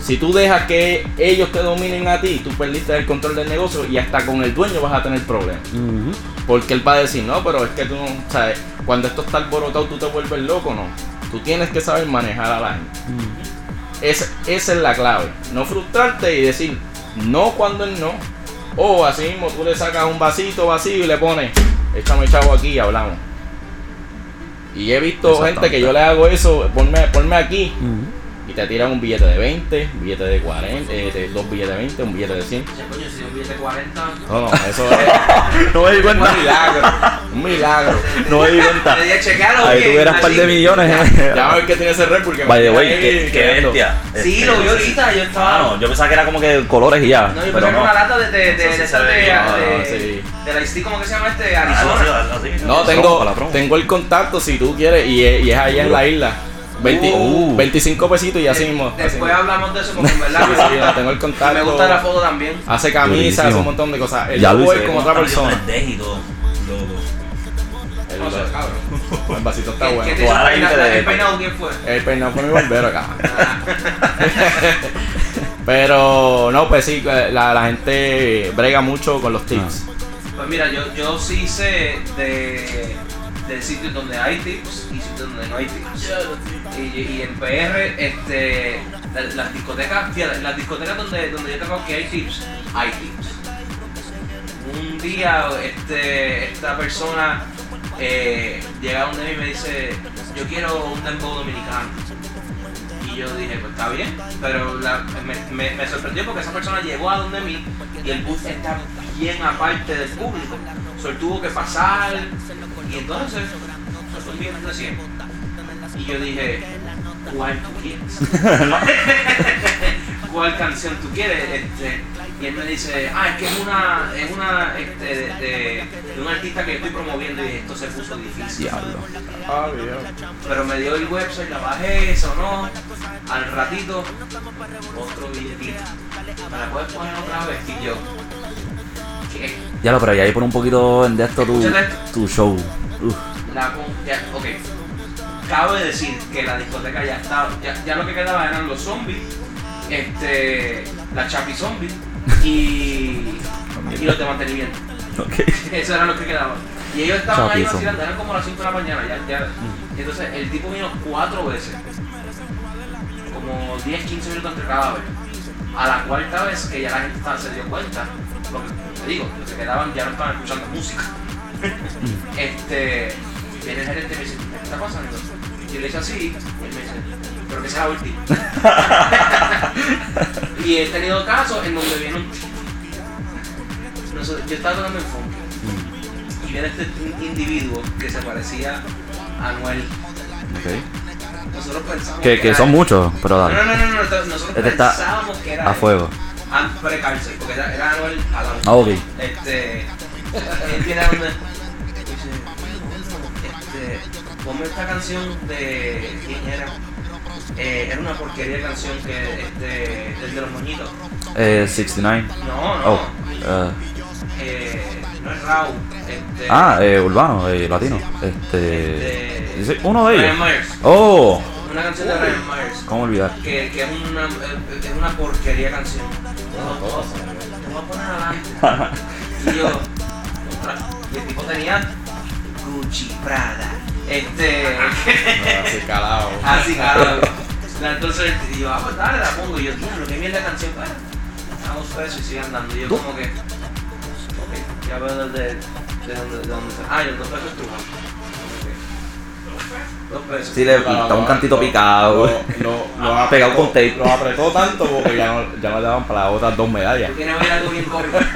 Si tú dejas que ellos te dominen a ti, tú perdiste el control del negocio y hasta con el dueño vas a tener problemas. Porque él va a decir, no, pero es que tú no, sabes, cuando esto está alborotado tú te vuelves loco, no. Tú tienes que saber manejar a la gente. Esa, esa es la clave. No frustrarte y decir no cuando él no. O así mismo tú le sacas un vasito vacío y le pones, échame chavo aquí y hablamos. Y he visto gente que yo le hago eso, ponme, ponme aquí. Y te tiran un billete de 20, un billete de 40, eh, de- dos billetes de 20, un billete de 100. Dice, coño, si un billete de 40. No, no, eso es No me di un cuenta. milagro. Un milagro. No me di cuenta. Ahí tuvieras un par de millones. Ya a ver qué tiene ese red porque By the me way, qué- qué bestia. Sí, Este, lo vi ahorita, yo estaba. Ah, no, yo pensaba que era como que colores y ya. No, yo pero pensé que no. una lata de, de, de, de, de, de, ¿cómo que se llama este? Así, Arizona. No, tengo, tengo el contacto si tú quieres y es, y es allá en la isla. 20 Uh. 25 pesitos y así mismo. así Después mismo. hablamos de eso porque en verdad Sí, sí, tengo el contacto. me gusta la foto también. Hace camisas, hace un montón de cosas. Él Ya lo hice. como otra persona. y todo. Loco. El, No sé, cabrón. el vasito está ¿Qué- bueno. ¿Qué te el peinado- dé- el peinado quién fue? El peinado fue mi barbero acá. Ah, Pero no, pues sí, la, la gente brega mucho con los tips. Pues mira, yo, yo sí sé de, de sitios donde hay tips y sitios donde no hay tips. Y, y en PR, este, la- las discotecas, las discotecas donde, donde yo tengo que hay tips, hay tips. Un día este, esta persona eh, llega donde mí y me dice, yo quiero un dembow dominicano. Y yo dije, pues está bien, pero la- me, me- sorprendió porque esa persona llegó a donde mí y el bus está bien aparte del público. So, él tuvo que pasar y entonces fue un billete de 100. Y yo dije, ¿cuál tú quieres? ¿Cuál canción tú quieres? Este, y él me dice, ah, es que es una, es una este, de, de- de un artista que estoy promoviendo y esto se puso difícil. Diablo. Ah, bien. Pero me dio el website, la bajé, sonó. Al ratito, otro billetito. ¿Me la puedes poner otra vez? Y yo, ¿qué? Ya lo, pero ya ahí por un poquito de esto tu, tu show. Uf. La con- ya, ok. Cabe decir que la discoteca ya estaba, ya, ya lo que quedaba eran los zombies, este, la chapi zombie y, y los de mantenimiento. Ok. Eso era lo que quedaba. Y ellos estaban ahí Chapi vacilando, eran como las 5 de la mañana. Ya, ya. Entonces el tipo vino cuatro veces, como 10, 15 minutos entre cada vez. A la cuarta vez que ya la gente se dio cuenta, lo que te digo, los que quedaban ya no estaban escuchando música. este, viene el gerente y me dice, ¿qué está pasando? Y yo le hice así, y él me dice, pero que sea la última. y he tenido casos en donde viene un yo estaba tocando en funk y viene este individuo que se parecía a Anuel. Ok. Nosotros pensamos Que, que era son él. muchos, pero dale. no, no, no, no, nosotros Este pensábamos que era A fuego. Ah, pre-cárcel, porque era, era Anuel Jalao. Ah, ok. Este. Él tiene donde. Ponme esta canción de. ¿Quién era? Eh, era una porquería de canción que. Este. De los moñitos. Eh, 69. No, no. Oh. eh, Eh, no es Raúl. Este. ah, eh, urbano, eh, latino. Este. Este- Uno de Ryan ellos. Myers. Oh, Una canción de Ryan Myers. ¿cómo olvidar? Que, que es, una, es una porquería canción. Te voy a poner adelante. Y yo, contra, y el tipo tenía Gucci Prada. Este. Así calado. así, claro. Entonces, y yo, ah, pues dale, la pongo. Y yo, tío, qué mierda de canción. Bueno, damos pesos y sigan dando. Y yo, como que. Ok, ya veo desde. De dónde, de dónde. Ah, y los dos pesos estuvo. Dos pesos. Sí, le está un cantito picado. Lo, lo, lo apretó- Pegado con tape. Lo apretó tanto porque ya no, ya no le daban para las otras dos medallas. Tú que ver algo bien cómico.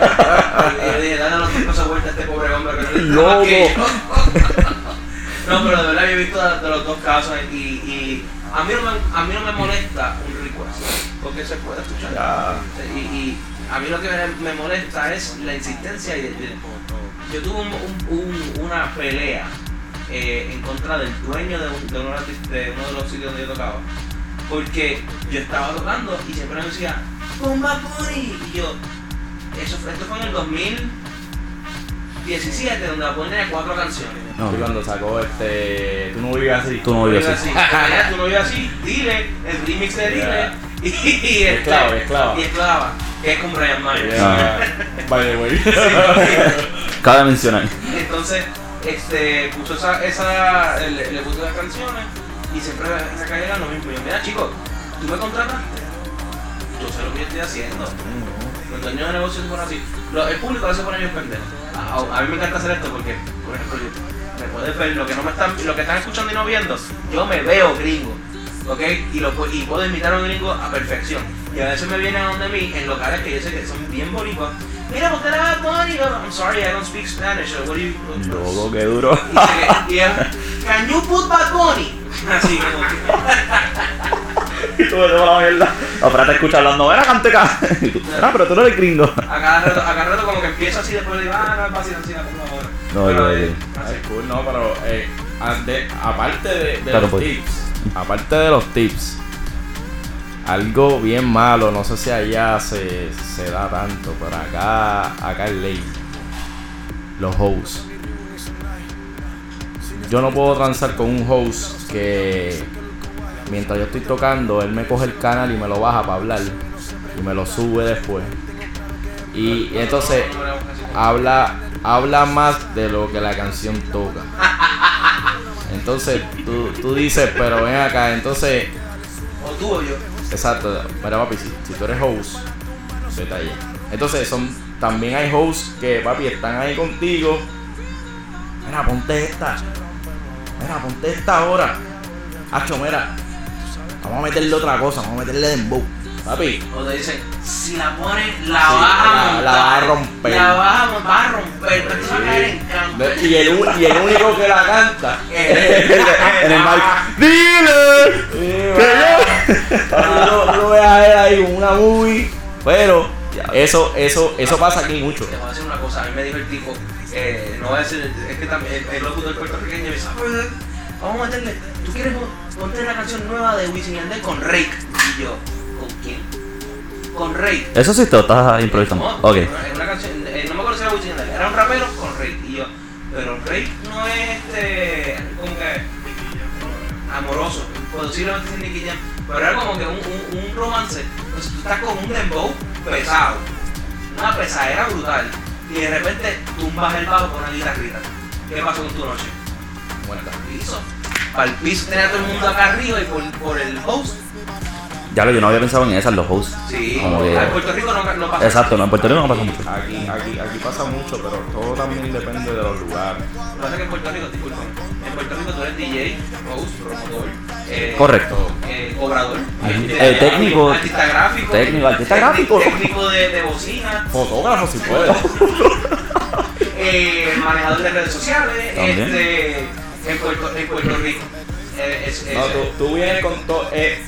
Y yo dije, dale los dos pesos vuelta a este pobre hombre que no le Loco. No, pero de verdad yo he visto de, de los dos casos y, y a, mí no me, a mí no me molesta un request, porque se puede escuchar. Ya. Y, y a mí lo que me, molesta es la insistencia y el- el- yo tuve un- un- un- una pelea eh, en contra del dueño de, un- de uno de los- de uno de los sitios donde yo tocaba. Porque yo estaba tocando y siempre me decía, ¡Bomba Bunny! Y yo, eso fue, esto fue en el 17, donde va a poner cuatro canciones. No, Y cuando sacó este. Tú no vives así. Tú no vives así. tú no vives así, dile, el remix de dile. Yeah. Y, este, Esclava, esclava. Y esclava, que es con Brian Myers. By the way. Cabe mencionar. Entonces, este, puso esa, esa le, le puso las canciones y siempre se caía lo mismo. Y yo, mira chicos, tú me contrataste, yo sé lo que yo estoy haciendo. Los dueños de negocios se ponen así. El público a veces pone bien pendejo. A, a mí me encanta hacer esto porque, por ejemplo, yo, puedes ver lo que no me están, lo que están escuchando y no viendo, yo me veo gringo. ¿Ok? Y, lo, y puedo imitar a un gringo a perfección. Y a veces me vienen a donde mí en locales que yo sé que son bien bonitos. Mira, ¿por qué la Bunny? I'm sorry, I don't speak Spanish. What do you, Loco, qué duro. y y Can you put Bad Bunny? Así como tú para la mierda. No, pero te escucha hablando, era canteca. Ah, pero tú no eres gringo. A cada rato, a cada rato como que empieza así, después le digo, ah, no es fácil, así, por favor. No, no. cool, no, pero eh, aparte de, de Claro, los pues. tips, aparte de los tips, algo bien malo, no sé si allá se, se da tanto, pero acá, acá es ley. Los hosts. Yo no puedo transar con un host que mientras yo estoy tocando, él me coge el canal y me lo baja para hablar y me lo sube después. Y entonces habla, habla más de lo que la canción toca. Entonces tú, tú dices, pero ven acá, entonces, O tú o yo. exacto, mira papi, si, si tú eres host, vete allá. Entonces son, también hay hosts que papi están ahí contigo. Mira, ponte esta. Mira, ponte esta ahora. Hacho, mira. Vamos a meterle otra cosa, vamos a meterle dembow. Papi, O te dicen, si la pones, la Sí, vas a la- montar. la vas a romper. La vas a, vas a romper, pero te va a caer en campo. Y el, y el único que la canta en el mic. ¡Dile! Sí, va. Tú lo- ves a él ahí una movie, pero eso, eso, eso pasa aquí mucho. Te voy a decir una cosa, a mí me dijo el tipo, eh, no voy a decir, es que también el, locutor puertorriqueño me dice, "Ah, pues, vamos a meterle, ¿tú quieres pon- ponte la canción nueva de Wisin y Yandel con Rake? Y yo, ¿con quién? Con Rake. Eso sí te lo estás improvisando. No, Ok. Es una canción, eh, no me acuerdo si era Wisin era un rapero con Rake. Y yo, pero Rake no es este, como que amoroso, posiblemente sin Nicky Jam, pero era como que un, un, un romance. Entonces tú estás con un dembow pesado, una pesadera brutal, y de repente tumbas el bajo con una guitarrita. ¿Qué pasó con tu noche? Muerta. Piso. Para el piso tenía a todo el mundo acá arriba y por, por el host. Ya lo yo no había pensado en esas, los hosts. Sí, Como que- en Puerto Rico no, no pasa. Exacto, no, en Puerto Rico no pasa mucho. Aquí, aquí, aquí pasa mucho, pero todo también depende de los lugares. Lo que pasa es que en Puerto Rico, disculpa, en Puerto Rico tú eres DJ, host, promotor, eh, Correcto. eh, cobrador, Eh, técnico. artista gráfico, Técnico, artista técnico- gráfico. técnico de, de bocina, Fotógrafo si puede. eh, manejador de redes sociales, También. este, en Puerto, en Puerto Rico. Eh, es- es- No, tú, tú vienes con todo. Es,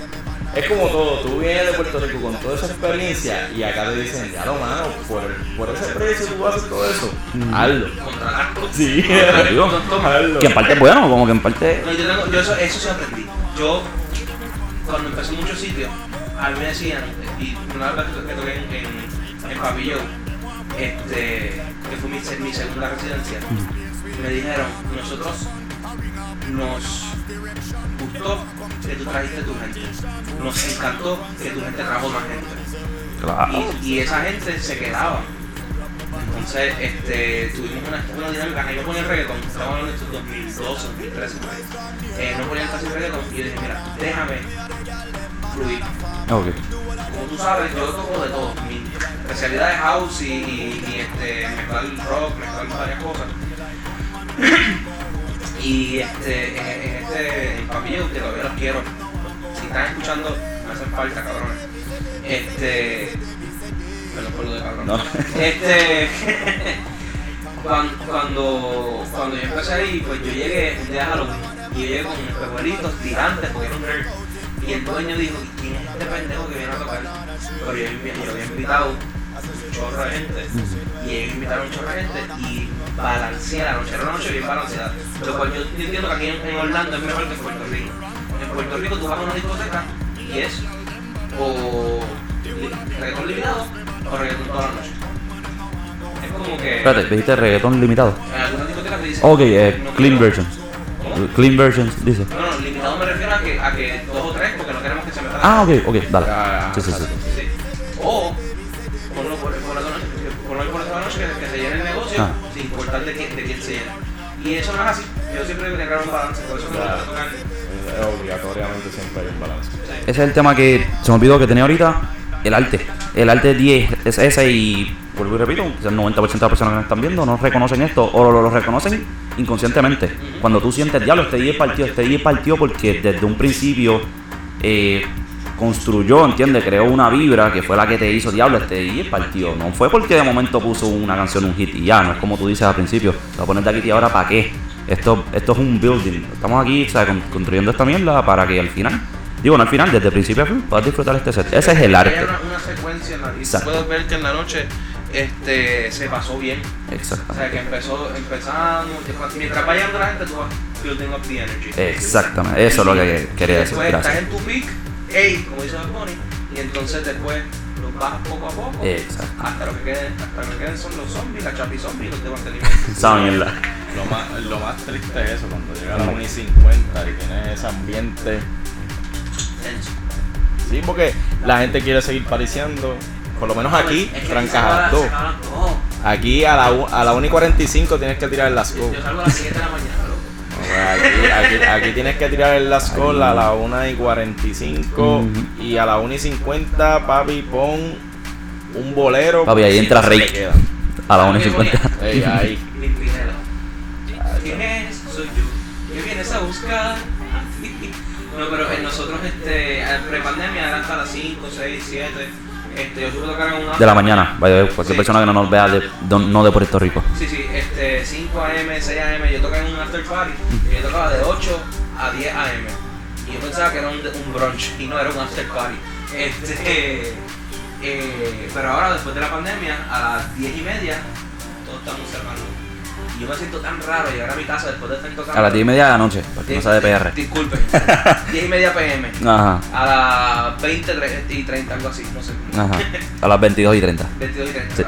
es como todo. Tú vienes de Puerto Rico con toda esa experiencia y acá te dicen, ya lo mano, por, por ese precio tú vas a hacer todo eso. Hazlo. contratar. Sí, Digo, hazlo. Que en parte es bueno, como que en parte. No, yo, tengo, yo eso, eso sí aprendí. Yo, cuando empecé en muchos sitios, a mí me decían, y una vez que, que toqué en, en, en Pabellón, este, que fue mi, mi segunda residencia, me dijeron, nosotros nos gustó que tú trajiste tu gente, nos encantó que tu gente trajo más gente. Claro. Y, y esa gente se quedaba. Entonces, este, tuvimos una, una dinámica, ahí no ponía reggaetón, estamos hablando de estos 2012, 2013, por ahí. eh, no ponían casi reggaetón, y yo dije, mira, déjame fluir. Como tú sabes, yo toco de todo, mi especialidad es house y, y, y, este, mezclar rock, mezclar varias cosas. Y este, en, este, en Papillon, que todavía los quiero, si están escuchando, me hacen falta, cabrones. Este, perdón por lo de cabrón. No. Este, cuando, cuando, cuando yo empecé ahí, pues yo llegué un día a Halloween y yo llegué con mis pejuelitos tirantes porque era un nerd. Y el dueño dijo, ¿quién es este pendejo que viene a tocar? Pero yo, había invitado de gente y ellos invitaron de gente y balanceé la noche, era una noche bien balanceada. Lo cual yo entiendo que aquí en, Orlando es mejor que en Puerto Rico. En Puerto Rico tú vas a una discoteca y es o reggaetón limitado o reggaetón toda la noche. Es como que. Espérate, dijiste reggaetón limitado. En algunas discotecas te dicen. Ok, eh, no clean versions. Clean versions, dice. No, no, limitado me refiero a que, a que dos o tres, porque no queremos que se metan. Ah, ok, ok, dale. Ah, Sí, sí, sí. Sí. O negocio Ah. sin importar de quién, de quién se llene. Y eso no es así. Yo siempre voy a tener un balance, por eso me gusta tocar. Obligatoriamente siempre hay un balance. Ese es el tema que se me olvidó que tenía ahorita. El arte. El arte 10 es ese y, vuelvo y repito, el 90% de las personas que nos están viendo no reconocen esto o lo, lo reconocen inconscientemente. Cuando tú sientes, diablo, este 10 partió, este 10 partió porque desde un principio eh, construyó, ¿entiendes? Creó una vibra que fue la que te hizo, diablo, este 10 partió. No fue porque de momento puso una canción, un hit y ya, no es como tú dices al principio, voy a poner de aquí y ahora para qué. Esto, esto es un building. Estamos aquí, ¿sabes? Con- construyendo esta mierda para que al final, digo, no al final, desde principio a fin, puedas disfrutar este set. Ese es el arte. una, una secuencia en la y Exacto. puedes ver que en la noche este, se pasó bien. O sea, Exactamente. que empezó, después- mientras va llegando la gente, tú vas building up the energy. Exactamente, eso es lo que quería decir. Después estás en tu peak, hey, como dice Bad Bunny, y entonces después los bajas poco a poco. Exacto. Hasta lo que queden, hasta lo que queden son los zombies, la chapi zombie y los de mantenimiento. Lo más, lo más triste es eso, cuando llega a las 1 y 50 y tiene ese ambiente. Sí, porque la gente quiere seguir pariciando. Por lo menos aquí, Es que trancas se a acaba- las se 2. acaba todo. Aquí a la, a la 1 y 45 tienes que tirar el las Yo, yo salgo a las 7 de la mañana, Aquí, aquí, aquí tienes que tirar el las call a la 1 y 45 Ujú. y a la 1 y 50, papi, pon un bolero. Papi, ahí entra queda. A la 1 y 50. Ey, ahí. ¿Quién es? Soy yo. ¿Qué vienes a buscar? No, pero en nosotros, este, pre-pandemia eran hasta las 5, 6, 7. Este, yo suelo tocar en una. De la mañana, vaya, cualquier Sí. persona que no nos vea de, de- no de Puerto Rico. Sí, sí, este, 5 AM, 6 AM, yo tocaba en un after party, y yo tocaba de 8 a 10 AM. Y yo pensaba que era un, un brunch, y no era un after party. Este, eh, pero ahora, después de la pandemia, a las 10 y media, todos estamos cerrando. Yo me siento tan raro llegar a mi casa después de estar tocando. A las 10 y media de la noche, para que no sea de PR. Disculpen, 10 y media PM. Ajá, A las 20 tre- y 30, algo así, no sé. ajá. A las 22 y 30. 22 y 30, Sí.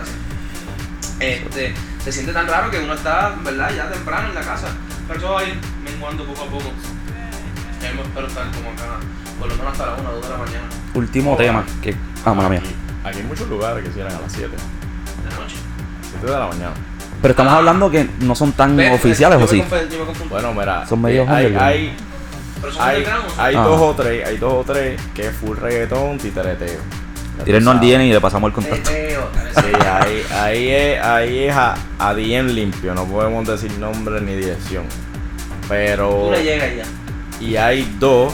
Este, se siente tan raro que uno está, ¿verdad? Ya temprano en la casa. Pero eso va a ir menguando poco a poco. Espero estar como acá, por lo menos hasta la 1 o 2 de la mañana Último tema. Que, ah, mala mía. Aquí, aquí hay muchos lugares que cierran a las 7. de la noche. 7 de la mañana. Pero estamos hablando que no son tan oficiales, yo ¿o sí? Bueno, mira. Son medio eh, hay, underground. hay, pero son hay, underground, ¿o son- hay Ah. dos o tres, hay dos o tres que es full reggaetón, titereteo. Tírennos al. DM y le pasamos el contacto. Sí, ahí, ahí es, ahí es a, a DM limpio, no podemos decir nombre ni dirección. Pero. Tú le llegas ya. Y hay dos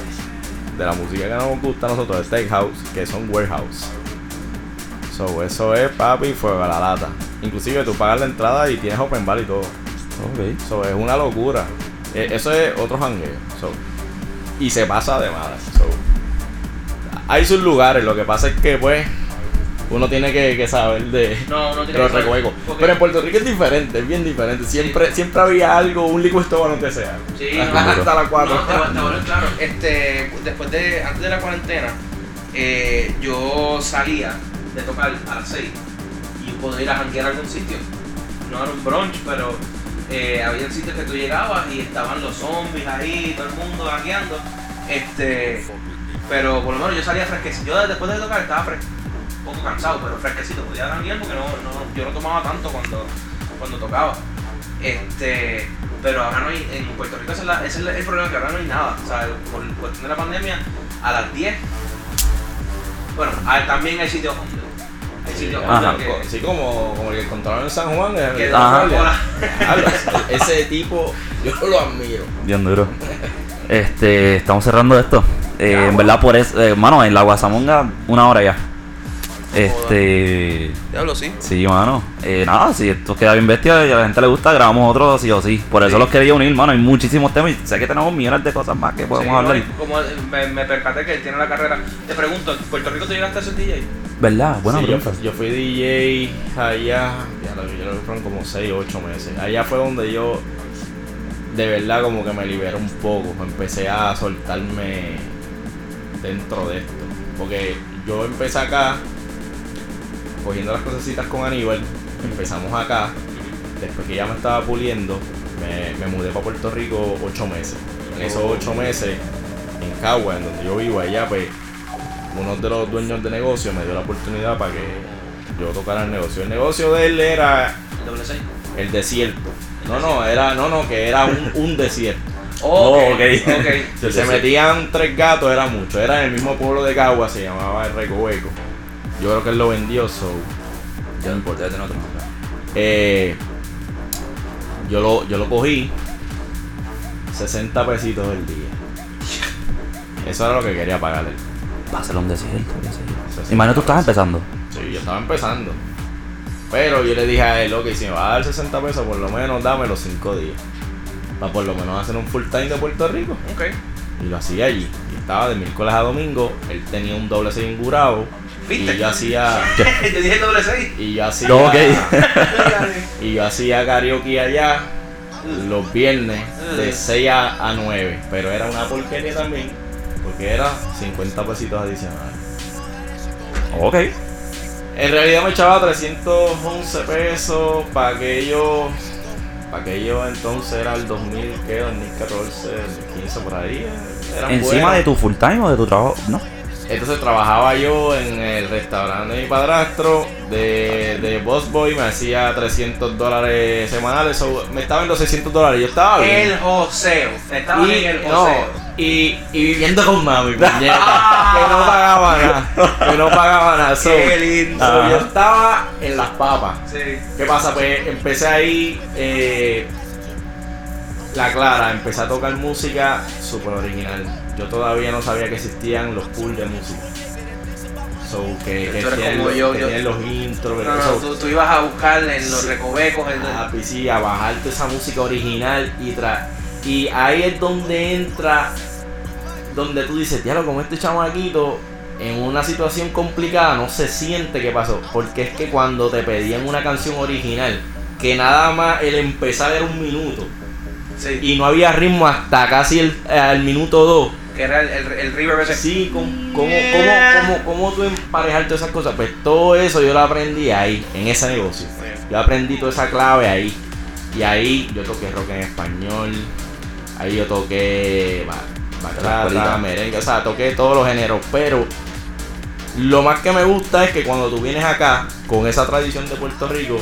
de la música que nos gusta a nosotros, Steakhouse, que son Warehouse. So, eso es papi, fuego a la lata. Inclusive tú pagas la entrada y tienes open bar y todo. Ok. So, es una locura. Eh, Eso es otro jangueo. So, y se pasa de madre. So, hay sus lugares, lo que pasa es que pues uno tiene que, que saber de, No, tiene los porque- Pero en Puerto Rico es diferente, es bien diferente. Siempre, siempre había algo, un liquid store no que sea. Sí, hasta, no, hasta las 4. No, te voy- te voy a hablar claro. Este, después de, antes de la cuarentena, eh, yo salía de tocar a las 6 y podía ir a janguear algún sitio. No era un brunch, pero eh, había sitios que tú llegabas y estaban los zombies ahí, todo el mundo jangueando. Este, pero por lo menos yo salía fresquecito. Yo después de tocar estaba un poco cansado, pero fresquecito. Podía janguear porque no, no, yo no tomaba tanto cuando, cuando tocaba. Este, pero ahora no hay, en Puerto Rico ese es, es el problema, que ahora no hay nada. O sea, por cuestión de la pandemia, a las 10, bueno, hay- también hay sitios Ajá. que, Sí, como, como el que encontraron en San Juan. el- Ajá. Ese tipo, yo lo admiro. Bien duro. Este, estamos cerrando esto. Eh, en verdad, por eso, eh, mano, en la Guasamonga, una hora ya. Este. Diablo, sí. Sí, mano. Eh, nada, si esto queda bien bestia y a la gente le gusta, grabamos otro sí o sí. Por eso Sí. los quería unir, mano. Hay muchísimos temas y sé que tenemos millones de cosas más que podemos Sí, no, hablar. y como me, me percaté que él tiene la carrera. Te pregunto, ¿en Puerto Rico tú llegaste a ser DJ? ¿Verdad? Buena Sí, yo, pregunta. yo fui DJ allá, ya lo, yo lo fueron como 6 8 meses. Allá fue donde yo de verdad como que me liberé un poco, empecé a soltarme dentro de esto. Porque yo empecé acá cogiendo las cosecitas con Aníbal empezamos acá. Después que ya me estaba puliendo, me, me mudé para Puerto Rico ocho meses. En esos ocho meses, en Cagua, en donde yo vivo allá, pues uno de los dueños de negocio me dio la oportunidad para que yo tocara el negocio. El negocio de él era el desierto. No, no, era, no, no, que era un, un desierto. Oh, Oh, ok, ok. ok. Si se metían tres gatos era mucho. Era en el mismo pueblo de Cagua, se llamaba el Recoveco. Yo creo que él lo vendió, so. Ya no importa, ya tengo otro nombre. Eh, yo, lo, yo lo cogí 60 pesitos el día. Eso era lo que quería pagarle. Va a ser un desierto, qué sé yo. 60 Imagino tú estás empezando. Sí, yo estaba empezando. Pero yo le dije a él, ok, si me va a dar 60 pesos, por lo menos dame los 5 días. Para por lo menos hacer un full time de Puerto Rico. Ok. Y lo hacía allí. Y estaba de miércoles a domingo. Él tenía un doble seis ingurado. ¿Viste? Y yo hacía. Yo dije doble seis. Y yo hacía. No. Y yo hacía karaoke allá los viernes de 6 a, a 9. Pero era una porquería también. Porque era 50 pesitos adicionales. ok. En realidad me echaba 311 pesos para aquello. Para aquello entonces era el 2000, ¿qué? 2014, 2015 por ahí. Eran ¿Encima de tu full time o de tu trabajo? No. Entonces trabajaba yo en el restaurante de mi padrastro de, de Boss Boy, me hacía 300 dólares semanales, so, me estaba en los 600 dólares, yo estaba bien. El joseo. Estaba y, en el no, joseo. Y, y viviendo con mami, puñeta, que no pagaba nada, que no pagaba nada. So, Qué lindo. so, yo estaba en las papas. Sí. ¿Qué pasa? Pues empecé ahí, eh, la clara, empecé a tocar música súper original. Yo todavía no sabía que existían los pools de música. So, que, que Tú eres tienen, como los, yo, que yo- los intros. No, no, so, tú, tú ibas a buscar en los Sí. recovecos. el- Ah, pues sí, a bajarte esa música original y tra y ahí es donde entra donde tú dices, diablo, como este chamaquito en una situación complicada no se siente que pasó, porque es que cuando te pedían una canción original, que nada más el empezar era un minuto sí. y no había ritmo hasta casi el, al minuto 2. Que era el, el, el ese. Sí, ¿cómo, cómo, cómo, cómo, cómo tú emparejar todas esas cosas? Pues todo eso yo lo aprendí ahí, en ese negocio. Yo aprendí toda esa clave ahí. Y ahí yo toqué rock en español. Ahí yo toqué escuelita. merengue. O sea, toqué todos los géneros. Pero lo más que me gusta es que cuando tú vienes acá, con esa tradición de Puerto Rico,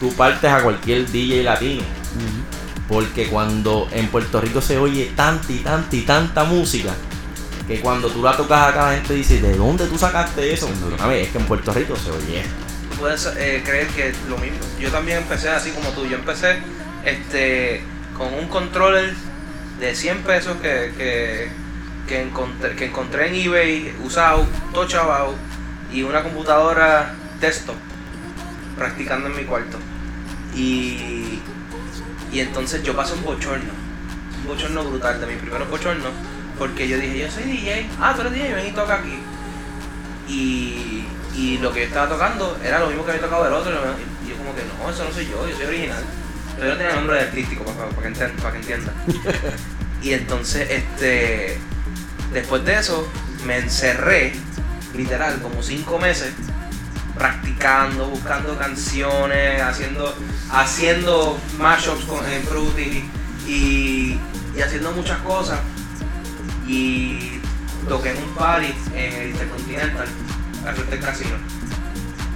tú partes a cualquier DJ latino. Porque cuando en Puerto Rico se oye tanta y tanta y tanta música, que cuando tú la tocas acá la gente dice, ¿de dónde tú sacaste eso? A ver, es que en Puerto Rico se oye. Tú puedes eh, creer que lo mismo. Yo también empecé así como tú. Yo empecé este con un controller de 100 pesos que, que, que encontré, que encontré en eBay usado, todo chavado, y una computadora desktop practicando en mi cuarto. Y, y entonces yo pasé un bochorno, un bochorno brutal de mis primeros bochornos, porque yo dije, yo soy DJ, ah, tú eres DJ, ven y toca aquí. Y, y lo que yo estaba tocando era lo mismo que había tocado el otro. Y yo como que no, eso no soy yo, yo soy original. Pero yo no tenía nombre de artístico para, para, que, para que entienda. y entonces, este, después de eso, me encerré, literal, como cinco meses, practicando, buscando canciones, haciendo, haciendo mashups con en Fruity y, y haciendo muchas cosas. Y toqué en un party en el Intercontinental, al frente del casino.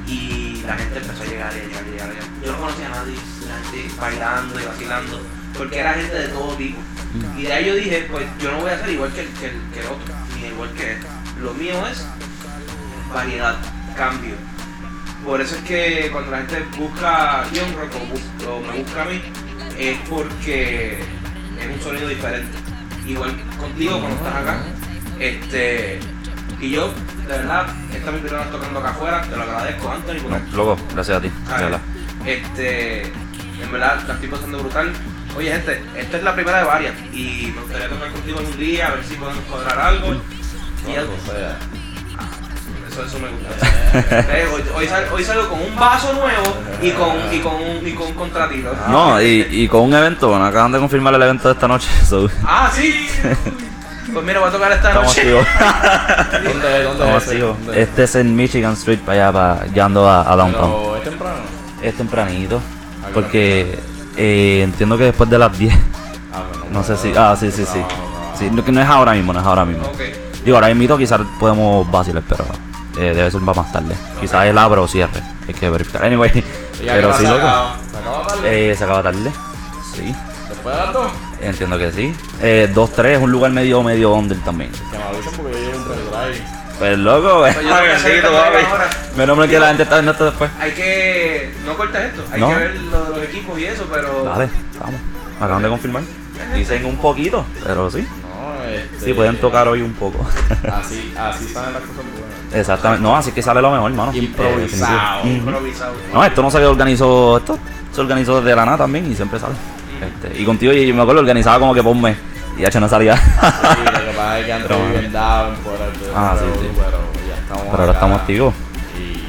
Y la gente empezó a llegar y a llegar y a llegar. Yo no conocía a nadie, la gente bailando y vacilando, porque era gente de todo tipo. Y de ahí yo dije, pues yo no voy a ser igual que el, que el, que el otro, ni igual que este. Lo mío es variedad, cambio. Por eso es que cuando la gente busca Young Rock o me busca a mí, es porque es un sonido diferente. Igual contigo cuando estás acá. Este, y yo, de verdad, esta es mi primera vez tocando acá afuera, te lo agradezco, Anthony, porque No, loco, gracias a ti. ¿sabes? verdad. Este, en verdad, la estoy pasando brutal. Oye, gente, esta es la primera de varias y me gustaría tocar contigo en un día, a ver si podemos cuadrar algo. Y ya- O sea, eso, eso me gusta. Hoy, hoy, sal- hoy salgo con un vaso nuevo y con, y con, un, y con un contratito. No, y, y con un evento, bueno, acaban de confirmar el evento de esta noche. so, Ah, sí. Pues mira, voy a tocar esta Estamos noche. ¿Dónde, dónde Estamos es activos. ¿Dónde? Este es en Michigan Street, para allá, para, llegando a, a Downtown. Pero es temprano. Es tempranito. ¿A qué Porque eh, entiendo que después de las 10. Ah, bueno, No sé si. Ah, sí, sí, sí. Sí, no, que no es ahora mismo, no es ahora mismo. Digo, ahora mismo quizás podemos vacilar, pero eh, debe ser para más tarde. Quizás el abre o cierre. Hay que verificar. Anyway, ¿Y a qué pero sí, se loco. acaba? ¿Se acaba tarde? Eh, se acaba tarde. Sí, ¿Después de las dos? Entiendo que sí. Eh, 2-3 es un lugar medio, medio under también. Que me avisen porque yo llevo un pendrive. Pues loco, Pues esto papi. ahora. Menos mal que la gente está viendo esto después. Hay que. No cortas esto. Hay No. que ver lo de los equipos y eso, pero. Dale, vamos. Me acaban de confirmar. Dicen un poquito, pero sí. No, este, Sí, pueden tocar hoy un poco. Así, así salen las cosas buenas. Exactamente. No, así que sale lo mejor, hermano. Improvisado. Eh, definitivo. Ujú. Improvisado. No, esto no se organizó, esto se organizó desde la nada también y siempre sale. Este, y contigo, yo me acuerdo, organizaba como que por un mes y H no salía. Sí, lo que pasa es que antes Pero, viven down por el Ah, sí, pero, sí. pero ya estamos Pero ahora acá. estamos activos. Y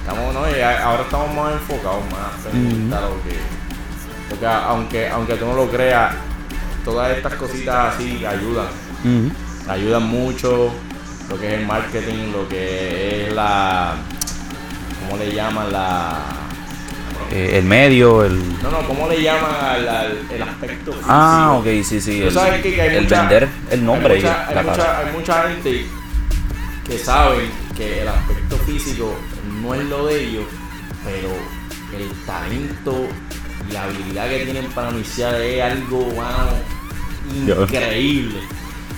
estamos, no, y ahora estamos más enfocados, más pendientes a lo que. Porque aunque, aunque tú no lo creas, todas estas cositas así ayudan. Ayudan mucho lo que es el marketing, lo que es la. ¿Cómo le llaman? La. Eh, el medio, el. No, no, ¿cómo le llaman al, al- el aspecto físico? Ah, ok, sí, sí. El, sabes que, que hay el mucha- vender el nombre hay y mucha, hay, la mucha, cara. hay mucha gente que sabe que el aspecto físico no es lo de ellos, pero el talento y la habilidad que tienen para iniciar es algo Yo. increíble.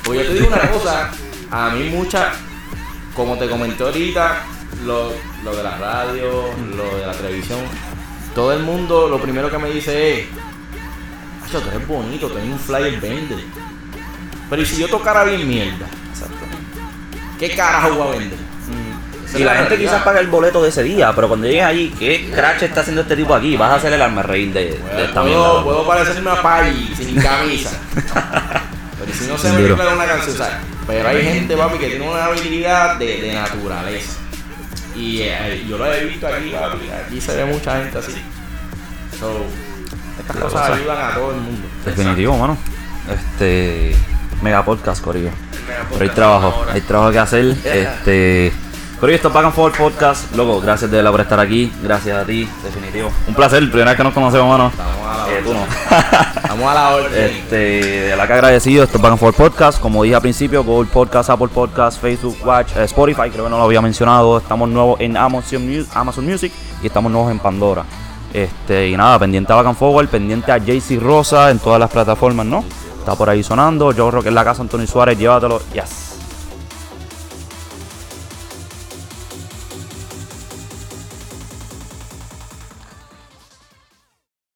Pues yo te digo una cosa, a mí mucha, como te comenté ahorita, lo, lo de la radio, lo de la televisión, todo el mundo lo primero que me dice es, Acho, tú eres bonito, tú eres un flyer vende. Pero ¿y si yo tocara bien mierda? ¿Qué carajo voy a vender? Esa Y la gente realidad. quizás paga el boleto de ese día, pero cuando llegues allí, ¿qué crache está haciendo este tipo aquí? Vas a hacer el arma reír de, de esta mierda. Puedo, puedo parecerme a Pai sin camisa. pero si no se me mezcla una canción, ¿sabes? Pero hay gente, papi, que tiene una habilidad de, de naturaleza. Y eh, yo lo he visto aquí. Aquí se ve mucha gente así. So, estas La cosas cosa. ayudan a todo el mundo. Definitivo, mano. Este. Mega podcast, Corillo. Mega Pero hay trabajo, hay trabajo que hacer. Este. Back and Forth Podcast. Loco, gracias de verdad por estar aquí. Gracias a ti, definitivo. Un placer, primera vez que nos conocemos, mano. Estamos a la Eh, tú no. Estamos a la orden. Este, de la que agradecido, esto es and Forth Podcast. Como dije al principio, Google Podcast, Apple Podcast, Facebook Watch, eh, Spotify, creo que no lo había mencionado. Estamos nuevos en Amazon Music y estamos nuevos en Pandora. Este, y nada, pendiente a Back and Forward, pendiente a JC Rosa en todas las plataformas, ¿no? Está por ahí sonando. Yo creo que en la casa Antonio Suárez, llévatelo. Yes.